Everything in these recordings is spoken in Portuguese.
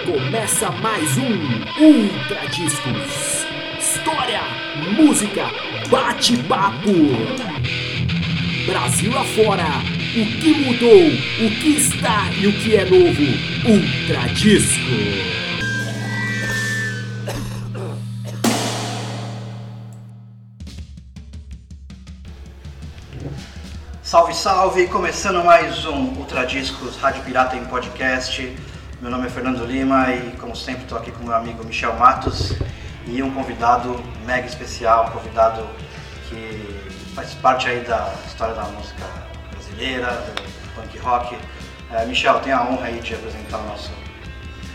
Começa mais um Ultra Discos. História, música, bate-papo. Brasil afora, o que mudou, o que está e o que é novo. Ultra Disco. Salve, salve! Começando mais um Ultra Discos Rádio Pirata em podcast. Meu nome é Fernando Lima e, como sempre, estou aqui com meu amigo Michel Matos e um convidado mega especial, um convidado que faz parte aí da história da música brasileira, do punk rock. É, Michel, tem a honra aí de apresentar o nosso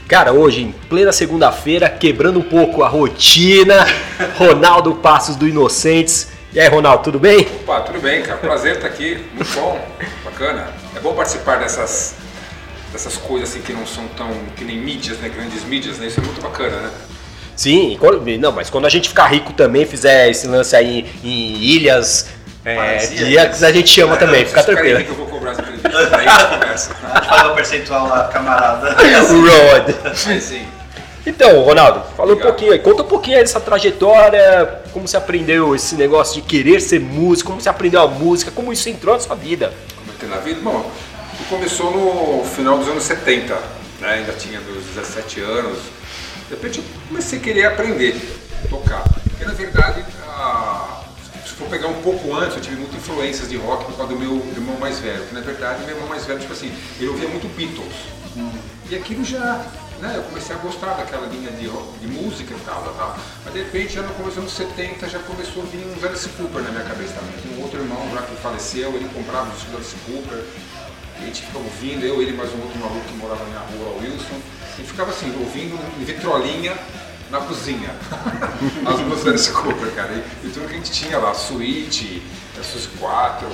Cara, hoje, em plena segunda-feira, quebrando um pouco a rotina, Ronaldo Passos do Inocentes. E aí, Ronaldo, tudo bem? Opa, tudo bem, cara. Prazer estar aqui. Muito bom, bacana. É bom participar dessas, dessas coisas assim que não são tão. que nem mídias, né? Grandes mídias, né? Isso é muito bacana, né? Sim, quando- não, mas quando a gente ficar rico também, fizer esse lance aí em ilhas, é, Paradisíacas. ilhas, a gente chama também, fica tranquilo. que eu vou cobrar essa acredita. Aí a gente começa. A gente fala o percentual lá, camarada. Sim. Então, Ronaldo, fala um pouquinho aí, conta um pouquinho aí dessa trajetória, como você aprendeu esse negócio de querer ser músico, como você aprendeu a música, como isso entrou na sua vida. Como é que é na vida? Bom, começou no final dos anos 70, né? Ainda tinha meus 17 anos. De repente eu comecei a querer aprender a tocar. Porque na verdade, a- se for pegar um pouco antes, eu tive muitas influências de rock por causa do meu irmão mais velho. Que na verdade, meu irmão mais velho, tipo assim, ele ouvia muito Beatles. E aquilo já, né, eu comecei a gostar daquela linha de, de música e tal, tal. Mas de repente, já no começo dos anos 70, já começou a vir uns Alice Cooper na minha cabeça também. Um outro irmão já que faleceu, ele comprava os Alice Cooper. A gente ficava ouvindo, eu, ele mais um outro maluco que morava na minha rua, o Wilson. E ficava assim, ouvindo em vitrolinha na cozinha. As músicas Alice Cooper, cara. E, e tudo que a gente tinha lá, suíte, Sus 4,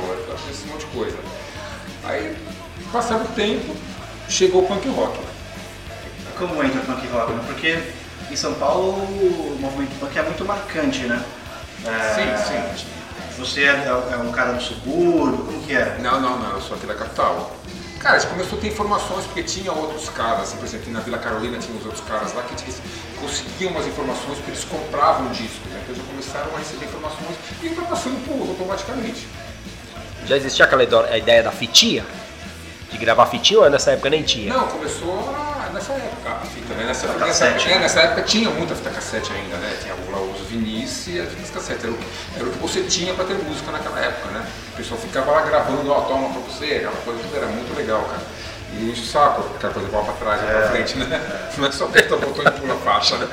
esse monte de coisa. Aí, passado o tempo, chegou o punk rock. Como entra o punk rock? né? Porque em São Paulo o movimento punk é muito marcante, né? É, Sim, sim. Você é, é um cara do subúrbio, como que é? Não, não, não, eu sou aqui da capital. Cara, a gente começou a ter informações porque tinha outros caras, assim, por exemplo, aqui na Vila Carolina tinha os outros caras lá que eles conseguiam umas informações porque eles compravam discos, né? Então eles já começaram a receber informações e foi passando por automaticamente. Já existia aquela a ideia da fitinha? De gravar fitinha ou nessa época nem tinha? Não, começou a- nessa época a fita, né? Nessa, Fita nessa, cassete, é, né? nessa época tinha muita fita cassete ainda, né? Tinha vinis e as fitas cassete. Era o, que, era o que você tinha pra ter música naquela época, né? O pessoal ficava lá gravando, ó, toma pra você, aquela coisa, tudo era muito legal, cara. E enche o saco, aquela coisa bola pra trás e pra frente, né? Não é só apertar o botão e pula a faixa, né?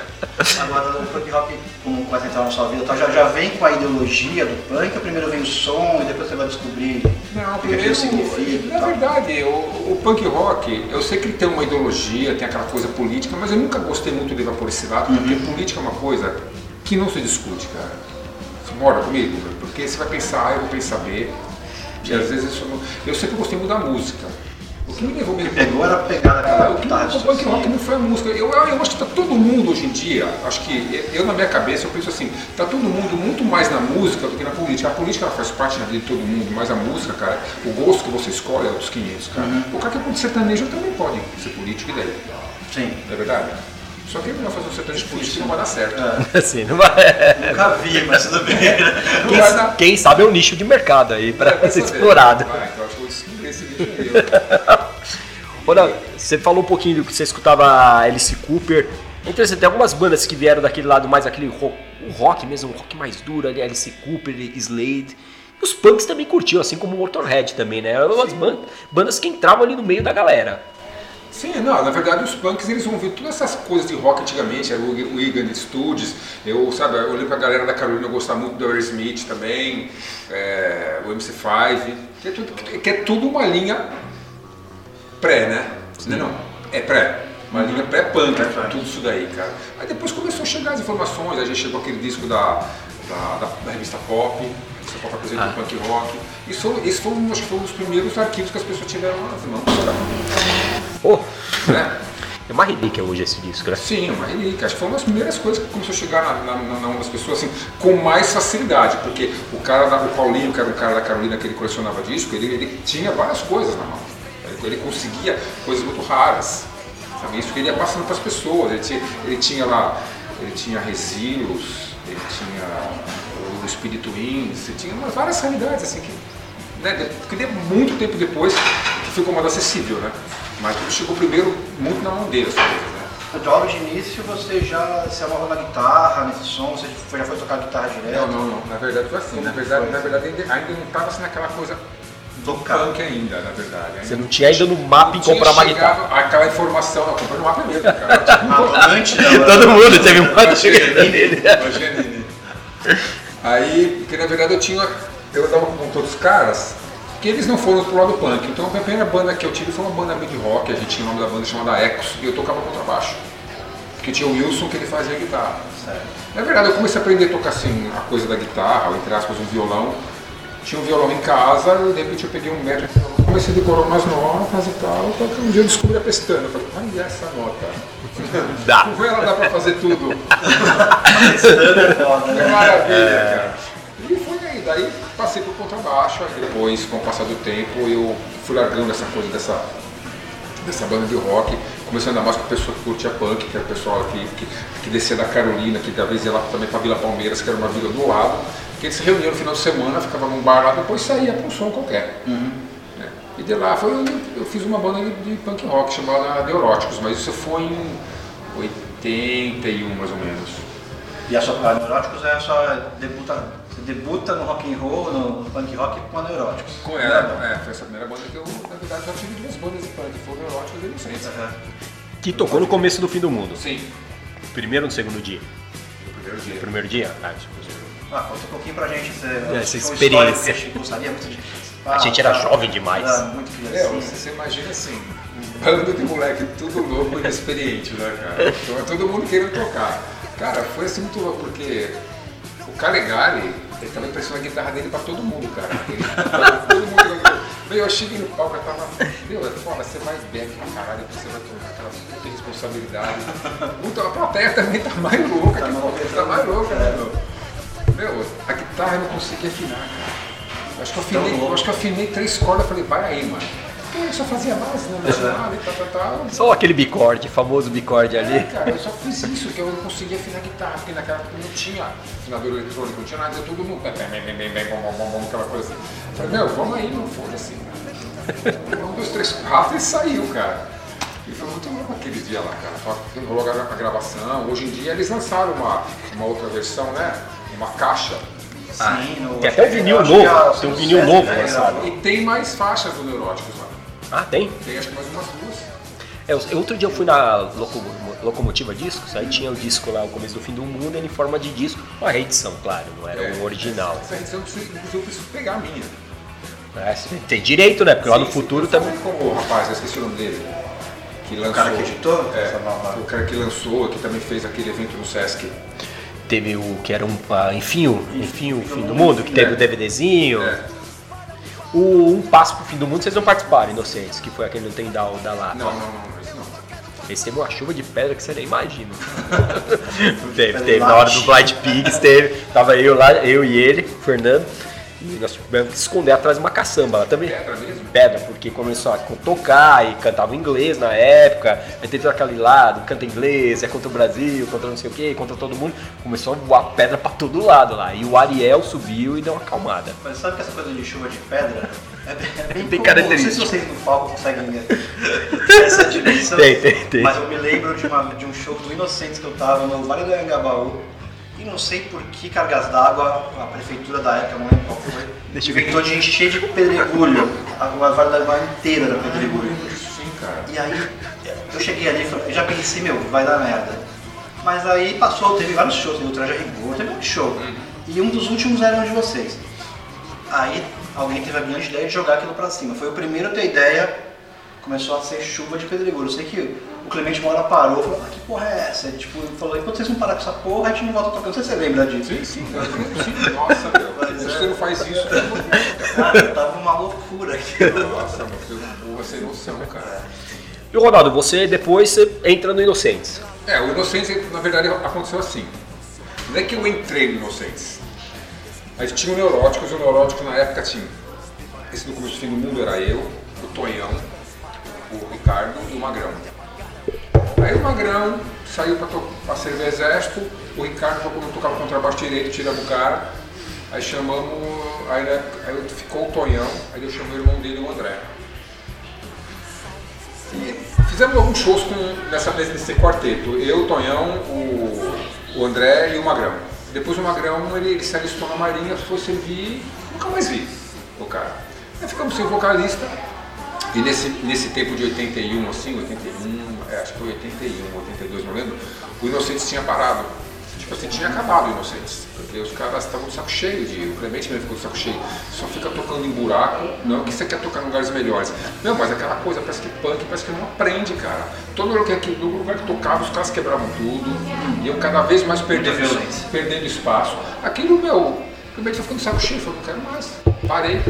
Agora o punk rock, como vai entrar na sua vida, tá, já, já vem com a ideologia do punk, ou primeiro vem o som e depois você vai descobrir Não, o que primeiro, aquilo significa na tal? verdade, o, o punk rock, eu sei que ele tem uma ideologia, tem aquela coisa política, mas eu nunca gostei muito de levar por esse lado, porque política é uma coisa que não se discute, cara. Você mora comigo? Porque você vai pensar A, eu vou pensar B, e às vezes isso não... Eu sempre gostei muito da música. O que me levou mesmo... Pegou era pegar É, daquela o punk rock não foi a música. Eu, eu acho que tá todo mundo hoje em dia, acho que eu na minha cabeça eu penso assim, tá todo mundo muito mais na música do que na política. A política faz parte da vida de todo mundo, mas a música, cara, o gosto que você escolhe é dos 500, cara. O cara que é sertanejo também pode ser político e daí, Sim. não é verdade? Só que é melhor fazer um sertanejo político que não vai dar certo. Assim, não vai... Nunca vi, mas tudo bem. Vai dar. Quem sabe é um nicho de mercado aí pra vai ser saber. explorado. Vai, então acho que eu vou descobrir esse vídeo aí. Ronaldo, você falou um pouquinho do que você escutava Alice Cooper. É interessante, tem algumas bandas que vieram daquele lado mais aquele rock, o rock mesmo, um rock mais duro ali, Alice Cooper, Slade. E os punks também curtiam, assim como o Motorhead também, né? Eram bandas que entravam ali no meio da galera. Sim, não, na verdade os punks eles vão ver todas essas coisas de rock antigamente, era o Egan Studios, eu, sabe, eu lembro a galera da Carolina gostava muito do Aerosmith também, é, o MC5, que é, tudo, que é tudo uma linha pré, né? Não, não, é pré. Uma linha pré-punk, Pré-punk. tudo isso daí, cara. Aí depois começou a chegar as informações, aí já chegou aquele disco da, da, da- da revista Pop, a revista Pop apresentou o punk rock. Isso, esse foi, acho que foi um dos primeiros arquivos que as pessoas tiveram nas mãos, Pô, né? é uma relíquia hoje esse disco, né? Sim, uma relíquia. Acho que foi uma das primeiras coisas que começou a chegar na, na, na mão das pessoas assim, com mais facilidade, porque o cara, da, o Paulinho, que era um cara da Carolina que ele colecionava disco, ele, ele tinha várias coisas na mão. Ele, ele conseguia coisas muito raras. Sabe? Isso que ele ia passando para as pessoas. Ele tinha, ele tinha lá, ele tinha Resilos, ele tinha o Espírito ele tinha umas várias realidades assim que, né, que muito tempo depois que ficou mais acessível, né? Mas tudo chegou primeiro muito na mão dele, essa coisa, né? Logo de início você já se amarrou na guitarra, nesse som, você já foi tocar guitarra direto? Não, não, não. Na verdade foi assim. Na verdade, na verdade ainda, ainda não estava assim naquela coisa do punk ainda, na verdade. Ainda Você não tinha ainda no mapa em comprar uma guitarra. Aquela informação, eu comprei no mapa mesmo, cara. Tipo, Ah, antes da... Todo mundo teve uma Imagina, imagina. Aí, porque na verdade eu tinha. Eu andava com todos os caras que eles não foram pro lado punk. Então a primeira banda que eu tive foi uma banda mid rock, a gente tinha o nome da banda chamada Ecos, e eu tocava contrabaixo. Porque tinha o Wilson que ele fazia guitarra. Certo. Na verdade eu comecei a aprender a tocar assim, a coisa da guitarra, ou entre aspas, um violão. Tinha um violão em casa, e de repente eu peguei um metro de comecei a decorar umas notas e tal, até que um dia eu descobri a pestana. Eu falei, olha essa nota. Dá. Com ela dá pra fazer tudo. É Que né? maravilha, cara. E foi aí, daí passei pro contrabaixo, aí depois, com o passar do tempo, eu fui largando essa coisa dessa, dessa banda de rock, começando a andar mais com a pessoa que curtia punk, que era o pessoal que, que, que descia da Carolina, que da vez ia lá também pra Vila Palmeiras, que era uma vila do lado, que eles se reuniam no final de semana, ficava num bar lá, depois saía pra um som qualquer. né? E de lá foi, eu fiz uma banda de, de punk rock chamada Neuróticos, mas isso foi em 81 mais ou menos. E a sua a Neuróticos é a sua debuta, você debuta no rock and roll, no punk rock com a Neuróticos. Com ela, é, foi essa primeira banda que eu, na verdade, já tive duas bandas de punk, foram Neuróticos e Inocentes. Aham. Que tocou no começo do fim do mundo. Sim, Primeiro ou no segundo dia? no primeiro dia. Primeiro dia? Ah, tipo, Ah, conta um pouquinho pra gente. Essa um experiência. que gostaria muito de A gente era jovem demais. Era muito É, criancinha. você, você imagina assim, um bando de moleque, tudo louco e inexperiente, né, cara? Então é todo mundo querendo tocar. Cara, foi assim muito louco, porque o Calegari, ele tava impressionando a guitarra dele pra todo mundo, cara. Ele, todo mundo. Meu, eu cheguei no palco, eu tava. Meu, é foda, você vai back pra caralho, você vai tomar aquela puta responsabilidade. Puta, a plateia também tá mais louca, Tá que maluca, tá mais louca, né, meu? Meu, a guitarra eu não consegui afinar, cara. Eu Acho que eu afinei, eu acho que eu afinei três cordas, eu falei, vai aí, mano. Eu só fazia base, né? Nacional e tal, tal, tal. Só aquele bicorde, famoso bicorde É, ali. cara, eu só fiz isso, que eu não conseguia afinar a guitarra, porque naquela época não tinha afinador eletrônico, não tinha nada, todo mundo bem, bem, bem, bem, bem, bom, bom, bom, bom, aquela coisa assim. Eu falei, meu, vamos aí, não foda-se. Um, dois, três, quatro e saiu, cara. E foi muito louco aquele dia lá, cara. Rolou a gra- a gravação. Hoje em dia eles lançaram uma, uma outra versão, né? Uma caixa. Sim, no- tem até um vinil novo, tem um o vinil Sesc, novo né. E tem mais faixas do Neuróticos lá. Ah, tem? Tem acho que mais umas duas. É, outro dia eu fui na Loco- Locomotiva Discos, aí tinha o disco lá, o começo do fim do mundo, ele em forma de disco, uma reedição, claro, não era É, o original. Essa edição eu preciso, eu preciso pegar a minha. É, você tem direito, né? Porque lá no Sim, futuro sim. também. Como o rapaz, eu esqueci o nome dele. Que lançou, cara que editou É, essa nova- o cara que lançou, que também fez aquele evento no Sesc. Teve o que era um. ah, enfim, o, enfim, o fim do mundo, que teve É. o DVDzinho. É. O Um Passo pro Fim do Mundo, vocês não participaram, Inocentes, que foi aquele não tem da, lá. Não, não, não, isso não. Esse teve uma chuva de pedra que você nem imagina. teve, teve. Na hora do Blind Pigs, teve. Tava eu lá, eu e ele, Fernando. E nós tivemos que esconder atrás de uma caçamba lá também. Pedra mesmo? Pedra, porque começou a tocar e cantava inglês na época. Aí teve aquele lado, canta inglês, é contra o Brasil, contra não sei o que, contra todo mundo. Começou a voar pedra pra todo lado lá. E o Ariel subiu e deu uma acalmada. Mas sabe que essa coisa de chuva de pedra é bem, Bem comum. Não sei se vocês no palco conseguem ter essa dimensão. Tem, tem, tem. Mas eu me lembro de, uma- de um show do Inocentes que eu tava no Vale do Anhangabaú. E não sei por que cargas d'água, a prefeitura da época, não lembro qual foi, inventou de encher de pedregulho. A a Vale Anhangabaú inteira era pedregulho. Sim, cara. E aí eu cheguei ali e falei- eu já pensei, meu, vai dar merda. Mas aí passou, teve vários shows, teve o Traje Rigor, teve um show. E um dos últimos era um de vocês. Aí alguém teve a brilhante ideia de jogar aquilo pra cima. Foi o primeiro a ter ideia, começou a ser chuva de pedregulho. Eu sei que o Clemente uma hora parou e falou, ah, que porra é essa? E, tipo, ele falou, enquanto vocês não parar com essa porra, a gente não volta tocando. Não sei se você lembra disso. Sim, sim, sim. Nossa, meu. Mas Se é. você não faz isso, Cara, tava uma loucura aqui. Nossa, meu, eu vou sem noção, cara. E o Ronaldo, você depois você entra no Inocentes. É, o Inocentes, na verdade, aconteceu assim. Não é que eu entrei no Inocentes. A gente tinha o Neuróticos, e o Neuróticos na época tinha. Esse do Curso Fim do Mundo era eu, o Tonhão, o Ricardo e o Magrão. Aí o Magrão saiu para servir exército, o Ricardo tocou, tocava contrabaixo direito, tiramos o cara. Aí chamamos, aí, né, aí ficou o Tonhão, aí eu chamei o irmão dele, o André. E fizemos alguns shows com, nessa, nesse quarteto, eu, o Tonhão, o, o André e o Magrão. Depois o Magrão ele, ele se alistou na Marinha, foi servir, nunca mais vi o cara. Aí ficamos sem vocalista, e nesse, nesse tempo de 81, assim, 81, é, acho que foi 81, 82, não lembro, o Inocentes tinha parado. Tipo assim, tinha acabado o Inocentes, porque os caras estavam de saco cheio, de, o Clemente mesmo ficou de saco cheio. Só fica tocando em buraco, não que você quer tocar em lugares melhores. Não, mas aquela coisa, parece que punk, parece que não aprende, cara. Todo lugar que, todo lugar que tocava, os caras quebravam tudo, iam cada vez mais perdendo, perdendo espaço. Aquilo, meu, o Clemente ficou de saco cheio, falou, não quero mais. Parei.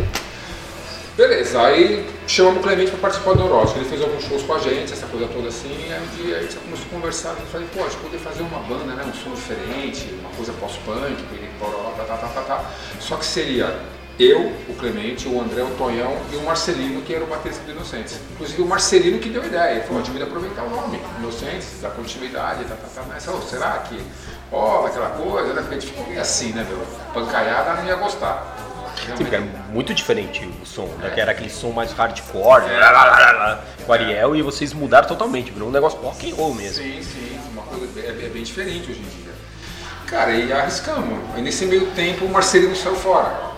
Beleza, aí chamamos o Clemente para participar do Neurótico. Ele fez alguns shows com a gente, essa coisa toda assim. Aí um dia a gente começou a conversar. Eu falei, pô, a gente poder fazer uma banda, né? Um som diferente, uma coisa pós-punk, tá, tá, tá, tá, tá. Só que seria eu, o Clemente, o André, o Tonhão e o Marcelino, que era o baterista do Inocentes. Inclusive o Marcelino que deu a ideia. Ele falou, a gente devia aproveitar o nome, Inocentes, da continuidade, tá, tá, tá. Mas, oh, será que, ó, oh, aquela coisa, né? Porque a gente ficou meio assim, né, meu? Pancaiada não ia gostar. Sim, porque é muito diferente o som, né? Que era aquele som mais hardcore, né? lá, lá, lá, com Ariel, e vocês mudaram totalmente, virou um negócio rock and roll mesmo. Sim, sim, uma coisa é, é bem diferente hoje em dia. Cara, e arriscamos. Aí nesse meio tempo o Marcelino saiu fora.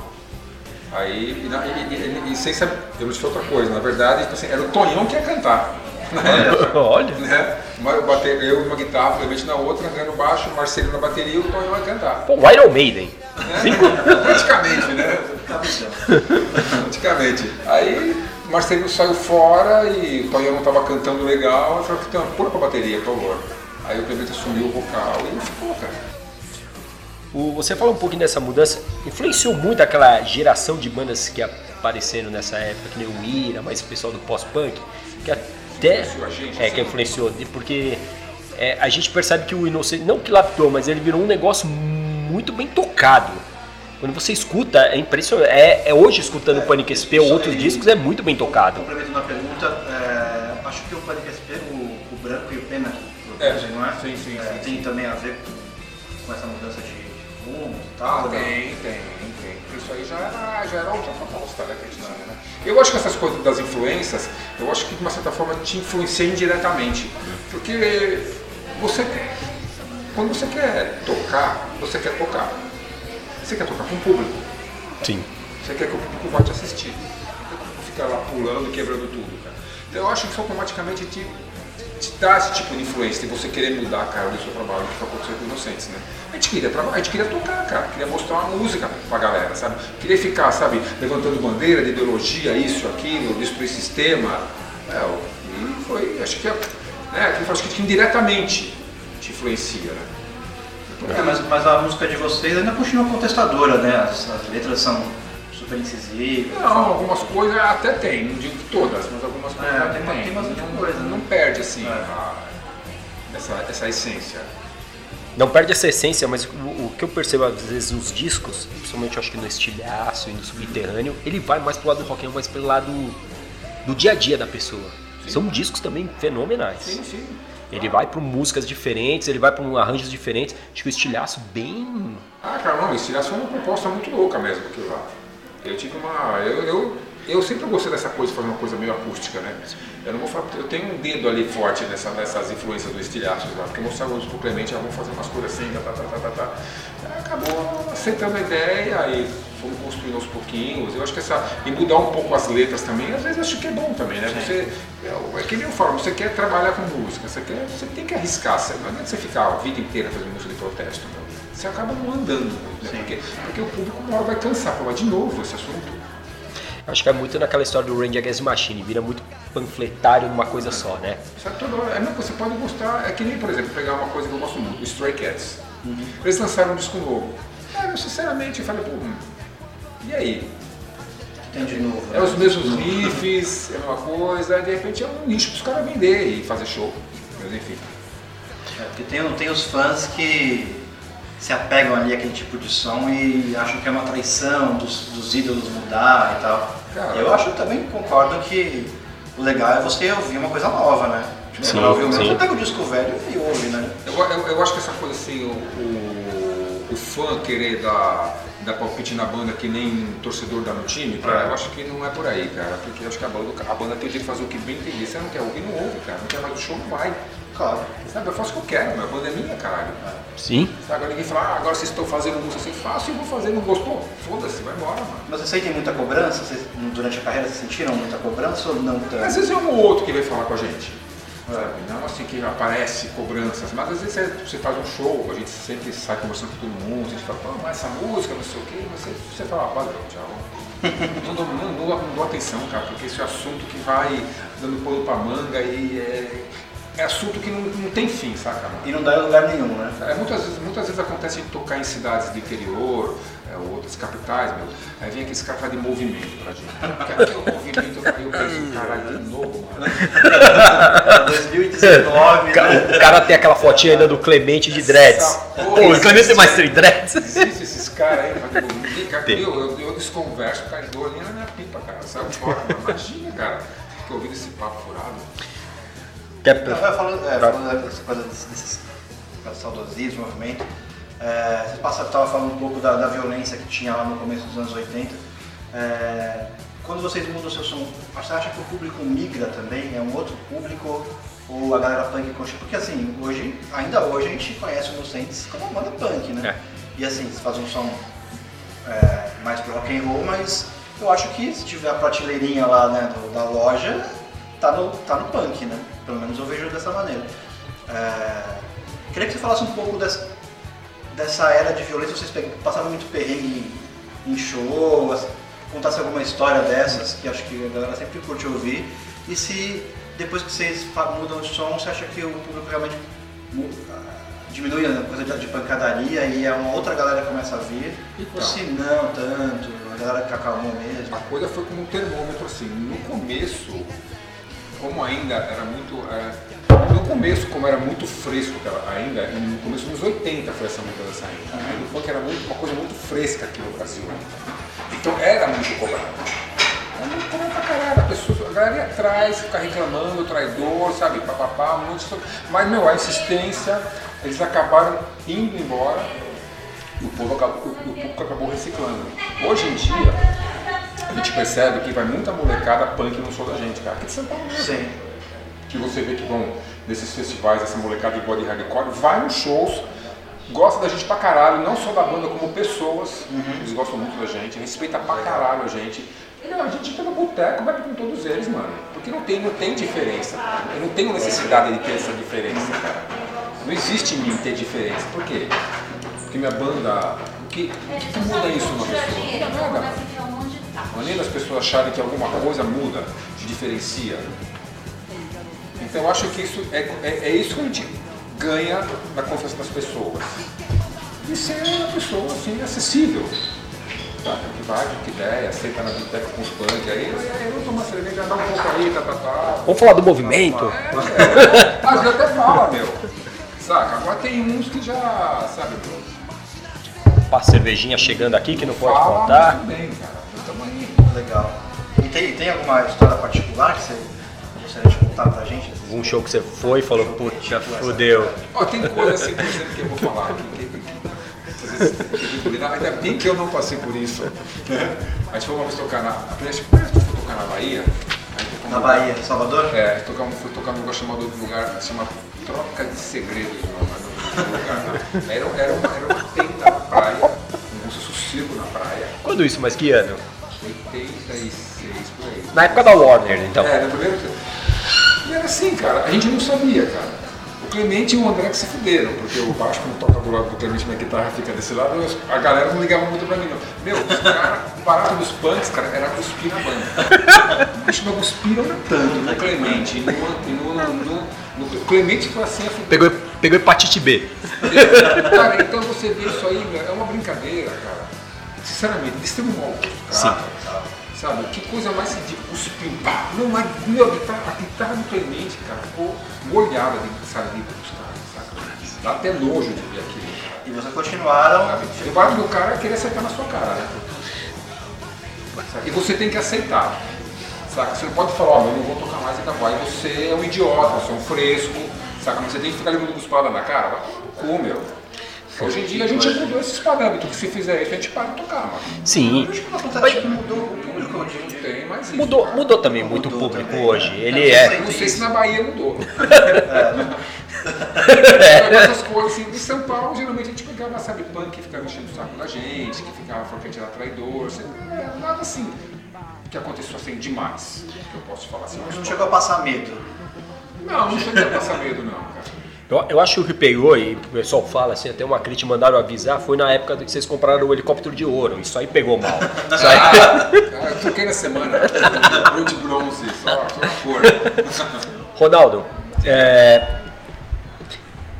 Aí, e, e, e, e sem saber, eu vou te outra coisa, na verdade, tipo assim, era o Tonhão que ia cantar. Olha. Né? Eu, eu uma guitarra, Clemente na outra, André no baixo, Marcelino na bateria e o Tonhão ia cantar. Pô, o Iron Maiden. Né? Praticamente, né? Praticamente. Aí o Marcelino saiu fora e o Tonhão não estava cantando legal, eu falei, então, pula pra bateria, por favor. Aí o Clemente assumiu o vocal e ficou, cara. O, você fala um pouquinho dessa mudança, influenciou muito aquela geração de bandas que apareceram nessa época, que nem o Ira, mas o pessoal do pós-punk, que até é que influenciou, porque é, a gente percebe que o Inocente, não que lapidou, mas ele virou um negócio muito bem tocado. Quando você escuta, é impressionante. É, é hoje escutando o Panic SP ou outros discos, é muito bem tocado. Complementando a pergunta, é, acho que o Panic SP, o, o branco e o pena, é, não é? Sim, sim, é, sim, Tem sim. também a ver com essa mudança de rumo e tal? Ah, tem, tem, tem. Isso aí já era, já era outra proposta, né, né? Eu acho que essas coisas das influências, eu acho que de uma certa forma te influencia indiretamente. Porque você, quando você quer tocar, você quer tocar. Você quer tocar com o público. Sim. Você quer que o público vá te assistir. Não ficar lá pulando e quebrando tudo. Cara. Então eu acho que isso automaticamente te, te dá esse tipo de influência, de você querer mudar a cara do seu trabalho, que foi acontecendo com Inocentes, né? A gente queria trabalhar, a gente queria tocar, cara, queria mostrar uma música pra galera, sabe? Queria ficar, sabe, levantando bandeira de ideologia, isso, aquilo, destruir sistema. É, e foi, acho que, é, né, acho que indiretamente te influencia, né? É, mas, mas, a música de vocês ainda continua contestadora, né? As, as letras são super incisivas. Não, algumas coisas até tem, não digo todas, mas algumas coisas é, até tem. Tem, tem bastante não, coisa. Não, né? não perde assim É. a, essa, essa essência. Não perde essa essência, mas o, o que eu percebo às vezes nos discos, principalmente eu acho que no estilhaço e no subterrâneo, ele vai mais pro lado do rock and roll, mais pelo lado do dia a dia da pessoa. São discos também fenomenais. Sim, sim. Ele vai para músicas diferentes, ele vai para arranjos diferentes. Acho que o estilhaço bem. Ah, cara, não, esse foi uma proposta muito louca mesmo aquilo lá. Eu tive uma. Eu, eu, eu sempre gostei dessa coisa, fazer uma coisa meio acústica, né? Eu não vou falar, eu tenho um dedo ali forte nessa, nessas influências do estilhaço lá, porque eu mostrava pro Clemente, ah, vamos fazer umas coisas assim, tá, tá, tá, tá, tá. Acabou aceitando a ideia e fomos construindo aos pouquinhos. Eu acho que essa. E mudar um pouco as letras também, às vezes acho que é bom também, né? Você. É, é que nem eu falo, você quer trabalhar com música, você, quer, você tem que arriscar, você, não adianta você ficar a vida inteira fazendo música de protesto, não. Você acaba não andando, né? porque, porque o público uma hora vai cansar, falar de novo esse assunto. Acho que é muito naquela história do Range Against Machine, vira muito panfletário numa coisa só, né? Toda hora, é, não, você pode gostar, é que nem, por exemplo, pegar uma coisa que eu gosto muito, o Stray Cats. Eles lançaram um disco novo. Cara, eu sinceramente eu falei, pô, hum, e aí? Tem de novo. É né? os mesmos riffs, é uma coisa, de repente é um nicho para os caras vender e fazer show. Mas enfim. É, porque tem, tem os fãs que se apegam ali àquele tipo de som e acham que é uma traição dos, dos ídolos mudar e tal. Cara, eu acho também, concordo que o legal é você ouvir uma coisa nova, né? Sim, Pra ouvir o sim. Você pega o disco velho e ouve, né? Eu, eu, eu acho que essa coisa assim, o, o, o fã querer dar, dar palpite na banda que nem torcedor dá no time, cara, eu acho que não é por aí, cara. Porque eu acho que a banda, a banda tem que fazer o que bem entender. Se ela não quer ouvir, não ouve, cara. Não quer mais o show, não vai. Claro. Sabe, eu faço o que eu quero, minha banda é minha, caralho. Sim. Sabe, agora ninguém fala, ah, agora vocês estão fazendo música assim, faço e vou fazer, não gostou? Foda-se, vai embora, mano. Mas vocês sentem muita cobrança? Vocês, durante a carreira, vocês sentiram muita cobrança ou não tanto? Às vezes é um ou outro que vem falar com a gente. Sabe? Não assim que aparece cobranças, mas às vezes você, você faz um show, a gente sempre sai conversando com todo mundo, a gente fala, pô, mas essa música, não sei o quê, você, você fala, ah, padrão, tchau. Não dou, não, dou, não dou atenção, cara, porque esse é um assunto que vai dando pano pra manga e é, é assunto que não, não tem fim, saca? E não dá em lugar nenhum, né? É, muitas, vezes, muitas vezes acontece de tocar em cidades do interior, é, ou outras capitais, meu. Aí vem aquele cara de movimento pra gente. Porque aqui é o movimento, eu penso, caralho, de novo, mano. 2019, O ca- né? O cara tem aquela fotinha ainda do Clemente de dreads. Pô, o Clemente tem mais três dreads. Existem esses caras aí, cara, eu, eu, eu desconverso, cara, dou ali na minha pipa, cara. Sai fora, mano. imagina, cara. Que ouvindo esse papo furado. Quer- Não, eu falando, é, falando dessa coisa desse, desses saudosismo, movimento, é, você estava falando um pouco da, da violência que tinha lá no começo dos anos 80. É, quando vocês mudam o seu som, você acha que o público migra também? É um outro público? Ou a galera punk continua? Porque assim, hoje, ainda hoje a gente conhece o Inocentes como uma banda punk, né? E assim, você faz um som é, mais pro rock and roll, mas eu acho que se tiver a prateleirinha lá né, do- da loja, tá no, tá no punk, né? Pelo menos eu vejo dessa maneira. É, queria que você falasse um pouco dessa, dessa era de violência, vocês passaram muito perrengue em, em show, assim, contasse alguma história dessas, que acho que a galera sempre curte ouvir, e se depois que vocês mudam o som, você acha que o público realmente ah, diminui a coisa de, de pancadaria e é uma outra galera que começa a vir, ou Então. se não tanto, a galera que acalmou mesmo. A coisa foi como um termômetro, assim. No começo, como ainda era muito. é, no começo, como era muito fresco ainda, no começo dos 80 foi essa mudança ainda. Ainda o punk era muito, uma coisa muito fresca aqui no Brasil. Então era muito cobrado. Era muito cobrado pra caralho. A, pessoa, a galera ia atrás, ficar reclamando, traidor, sabe, papapá, um monte de. Mas, meu, a insistência, eles acabaram indo embora e o povo acabou, o, o público acabou reciclando. Hoje em dia, a gente percebe que vai muita molecada punk no show da gente, cara. Aqui de São Paulo mesmo. Sim. Que você vê que vão nesses festivais, essa molecada de body hardcore, vai nos shows, gosta da gente pra caralho, não só da banda, como pessoas. Eles gostam muito da gente, respeita pra caralho a gente. E, meu, a gente entra no boteco, bebe com todos eles, mano. Porque não tem, não tem diferença. Eu não tenho necessidade de ter essa diferença, cara. Não existe em mim ter diferença. Por quê? Porque minha banda. O que, o que que muda isso numa pessoa? Não muda nada, mano. Além das pessoas acharem que alguma coisa muda, te diferencia. Então eu acho que isso é, é, é isso que a gente ganha na confiança das pessoas. E ser uma pessoa assim, acessível. Tá? Que vai, que ideia, aceita na biblioteca com os punk, aí eu, eu vou tomar cerveja, dá um pouco aí, tá, tá, tá. Vamos falar do movimento? É, é. Às vezes até fala, meu. Saca? Agora tem uns que já, sabe, meu, Uma cervejinha chegando aqui que não pode fala, faltar. mas tudo bem, cara. Tamo aí. Legal. E tem, tem alguma história particular que você contar pra gente? Um show que você foi e falou, puta, fudeu. Ó, tem coisa assim, que eu vou falar aqui. Ainda bem que eu não passei por isso. A gente foi uma vez tocar na. A primeira vez que eu fui tocar na Bahia. Na Bahia, Salvador? É, tocamos, fui tocar num lugar chamado lugar que se chama Troca de Segredos, lugar. né? Era, era, uma, era uma tenda na praia, um sossego na praia, Quando isso, mas que ano? 86 por aí. Na época da Warner, então. É, no primeiro E era assim, cara, a gente não sabia, cara. O Clemente e o André que se fuderam, porque o baixo, quando toca do lado do Clemente, minha guitarra fica desse lado, a galera não ligava muito pra mim, não. Meu, os caras, o barato dos punks, cara, era cuspir na banda. Bicho, não cuspiram tanto no Clemente, e no, no, no, no, Clemente foi assim, a fuder. Pegou, pegou hepatite B. Cara, então você vê isso aí, é uma brincadeira, cara. Sinceramente, eles têm um mau gosto, cara. Sabe, que coisa mais de cuspir, pá. Não, mas, meu, a guitarra, a guitarra do Clemente, cara, ficou molhada de saliva dos caras, saca? Dá até nojo de ver aquilo. E vocês continuaram. Sabe? E o barato do cara querer acertar na sua cara, né? E você tem que aceitar. Saca? Você não pode falar, ó, eu não vou tocar mais e acabou. Aí você é um idiota, você é um fresco, saca? Mas você tem que ficar levando espada na cara, vai cu, meu. Hoje em dia a gente mudou esses parâmetros, se fizer isso a gente para de tocar, mano. Sim. Eu acho que não acontece que mudou o público. Não tem mais isso. Mudou, mudou também muito o Mudou público também. hoje. Ele Eu é. sei. Não sei se na Bahia mudou. É. Mas essas coisas assim, em São Paulo, geralmente a gente pegava, sabe, punk que ficava enchendo o saco da gente, que ficava falando que a gente era traidor, assim, não era nada assim que aconteceu assim demais, que eu posso falar assim. Não chegou a passar medo. Não, não cheguei a passar medo não, cara. Eu, eu acho que o que pegou, e o pessoal fala assim, até uma crítica mandaram avisar, foi na época que vocês compraram o helicóptero de ouro. Isso aí pegou mal. Isso aí- Ah, eu troquei na semana, ou de bronze, só, só cor. Ronaldo, é,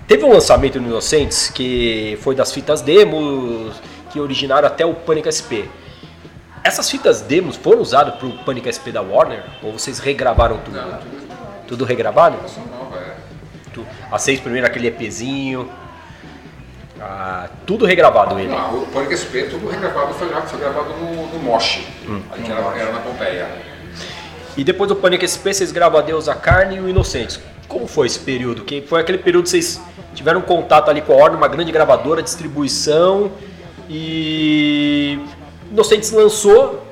teve um lançamento no Inocentes que foi das fitas demos que originaram até o Panic SP. Essas fitas demos foram usadas para o Panic SP da Warner? Ou vocês regravaram tudo? Não, tudo Tudo regravado? nova, é. Tu- As seis primeiro aquele EPzinho. Ah, tudo regravado ele. Não, o Pânico SP, tudo regravado, foi, gra- foi gravado no, no Mosh, ali que era, era na Pompeia. E depois do Panic SP, vocês gravam a Deus, a Carne e o Inocentes. Como foi esse período? Que foi aquele período que vocês tiveram contato ali com a Warner, uma grande gravadora, distribuição e Inocentes lançou,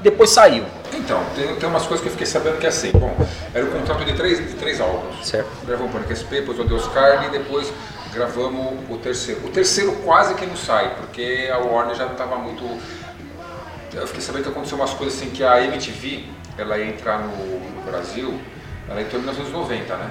depois saiu, Então, tem, tem umas coisas que eu fiquei sabendo que é assim, bom, era o contrato de três, de três álbuns. certo? Gravamos o Pânico SP, depois o Deus Carne e depois gravamos o terceiro. O terceiro quase que não sai, porque a Warner já não estava muito... Eu fiquei sabendo que aconteceu umas coisas assim, que a MTV, ela ia entrar no, no Brasil, ela entrou em 1990, né?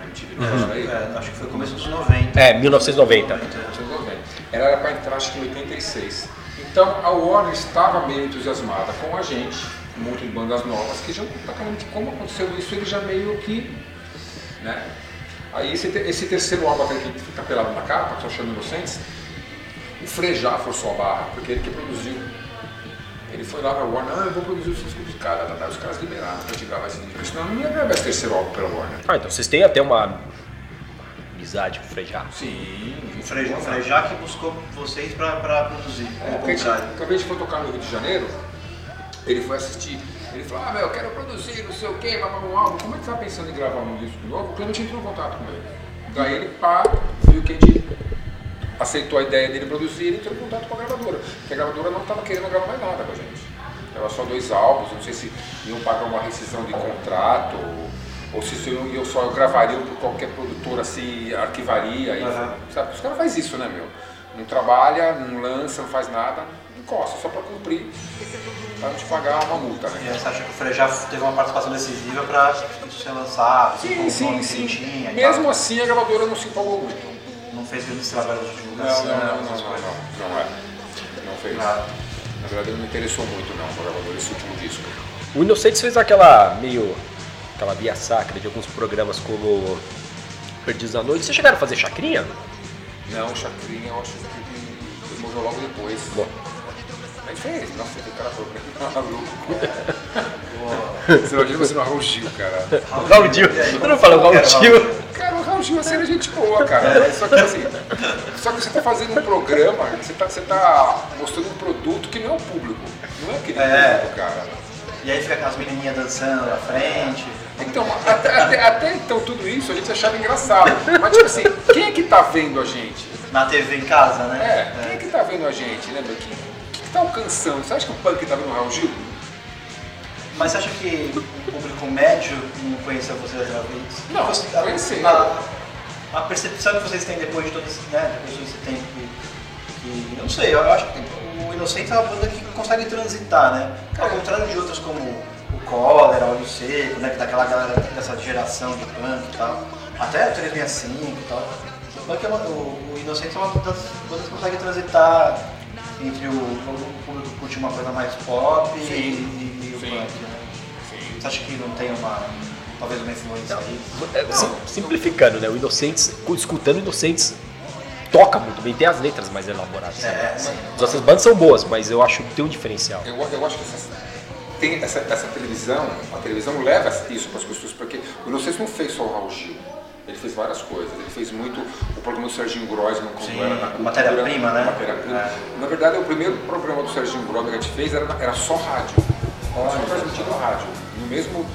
A MTV não uhum. aí? É, acho que foi começo dos 90. É, 1990. 1990. Ela era para entrar acho que em 86. Então a Warner estava meio entusiasmada com a gente, um monte de bandas novas, que já praticamente como aconteceu isso, ele já meio que. Né? Aí esse, te- esse terceiro álbum até que fica pelado na capa, que eu chamo Inocentes, o Frejá forçou a barra, porque ele que produziu. Ele foi lá pra Warner, ah, eu vou produzir o disco de cara, tá, tá, os caras liberaram pra gente gravar esse senão não ia gravar esse terceiro álbum pela Warner. Ah, então vocês têm até uma amizade com o Frejá. Sim, O Frejá, o Frejá que buscou vocês pra, pra produzir. É, ao porque a gente foi tocar no Rio de Janeiro, ele foi assistir. Ele falou, ah, meu, eu quero produzir, não sei o quê, gravar um álbum. Como é que você tá pensando em gravar um disco novo? Porque eu não tinha entrado em contato com ele. Daí ele, pá, viu que a gente aceitou a ideia dele produzir e entrou em contato com a gravadora. Porque a gravadora não estava querendo gravar mais nada com a gente. Era só dois álbuns, eu não sei se iam pagar uma rescisão de contrato, ou, ou se isso eu, eu só gravaria por qualquer produtora se arquivaria. E, sabe? Os caras fazem isso, né, meu? Não trabalha, não lança, não faz nada, encosta, só para cumprir, para não te pagar uma multa, E né? aí você acha que o Frejá teve uma participação decisiva pra isso ser lançado, Sim, o sim, sim. tinha e Mesmo tal. assim, a gravadora não se empolgou muito. Não fez grandes trabalhos de Não, divulgação. não, não, não, não, não, não é. Não fez. Na verdade, não me interessou muito, não, a gravadora, esse último disco. O Inocentes fez aquela meio. Aquela via sacra de alguns programas como Perdidos na Noite. Vocês chegaram a fazer chacrinha? Não, Chacrinha, eu acho que ele morreu logo depois. Bom. Mas fez, nossa, o cara falou maluco. Você imagina você no Raul Gil, cara. Raul Gil. Eu não falo Raul Gil. Cara, o Raul Gil é ser gente boa, cara. Mas Só que assim, só que você tá fazendo um programa, você tá, você tá mostrando um produto que não é o público. Não é aquele É. público, cara. E aí fica aquelas menininhas dançando na frente. Então, até, até- até então tudo isso a gente achava engraçado. Mas tipo assim, quem é que tá vendo a gente? Na TV em casa, né? É, quem é que tá vendo a gente, né, meu? Quem, quem que tá alcançando? Você acha que o punk tá vendo o Raul Gil? Mas você acha que o público médio não conheceu vocês outra vez? Não, Você- conheceu. A, a percepção que vocês têm depois de todo esse, né, depois de todo esse tempo que, que- Eu não sei, eu acho que o Inocente é uma banda que consegue transitar, né? Ao contrário de outras como o Cólera, o Olho Seco, né? Que daquela galera dessa geração de punk e tal. Até o 365 e tal. O, punk é uma, o, o Inocente é uma das bandas que consegue transitar entre o, o público que curte uma coisa mais pop e, e o sim. punk, né? Você acha que não tem uma. talvez uma influência aí? É, sim- simplificando, né? O Inocentes, escutando Inocentes, toca muito bem, tem as letras mais elaboradas. É, sim. As outras bandas são boas, mas eu acho que tem um diferencial. Eu, eu acho que essas- tem essa, essa televisão, a televisão leva isso para as pessoas, porque o Inocêncio não fez só o Raul Gil. Ele fez várias coisas. Ele fez muito o programa do Serginho Grossman, quando Sim, era na cultura. matéria-prima, né? Matéria-prima. É. Na verdade, o primeiro programa do Serginho Grossman que a gente fez era, era só rádio. Nós foi transmitido rádio. No mesmo,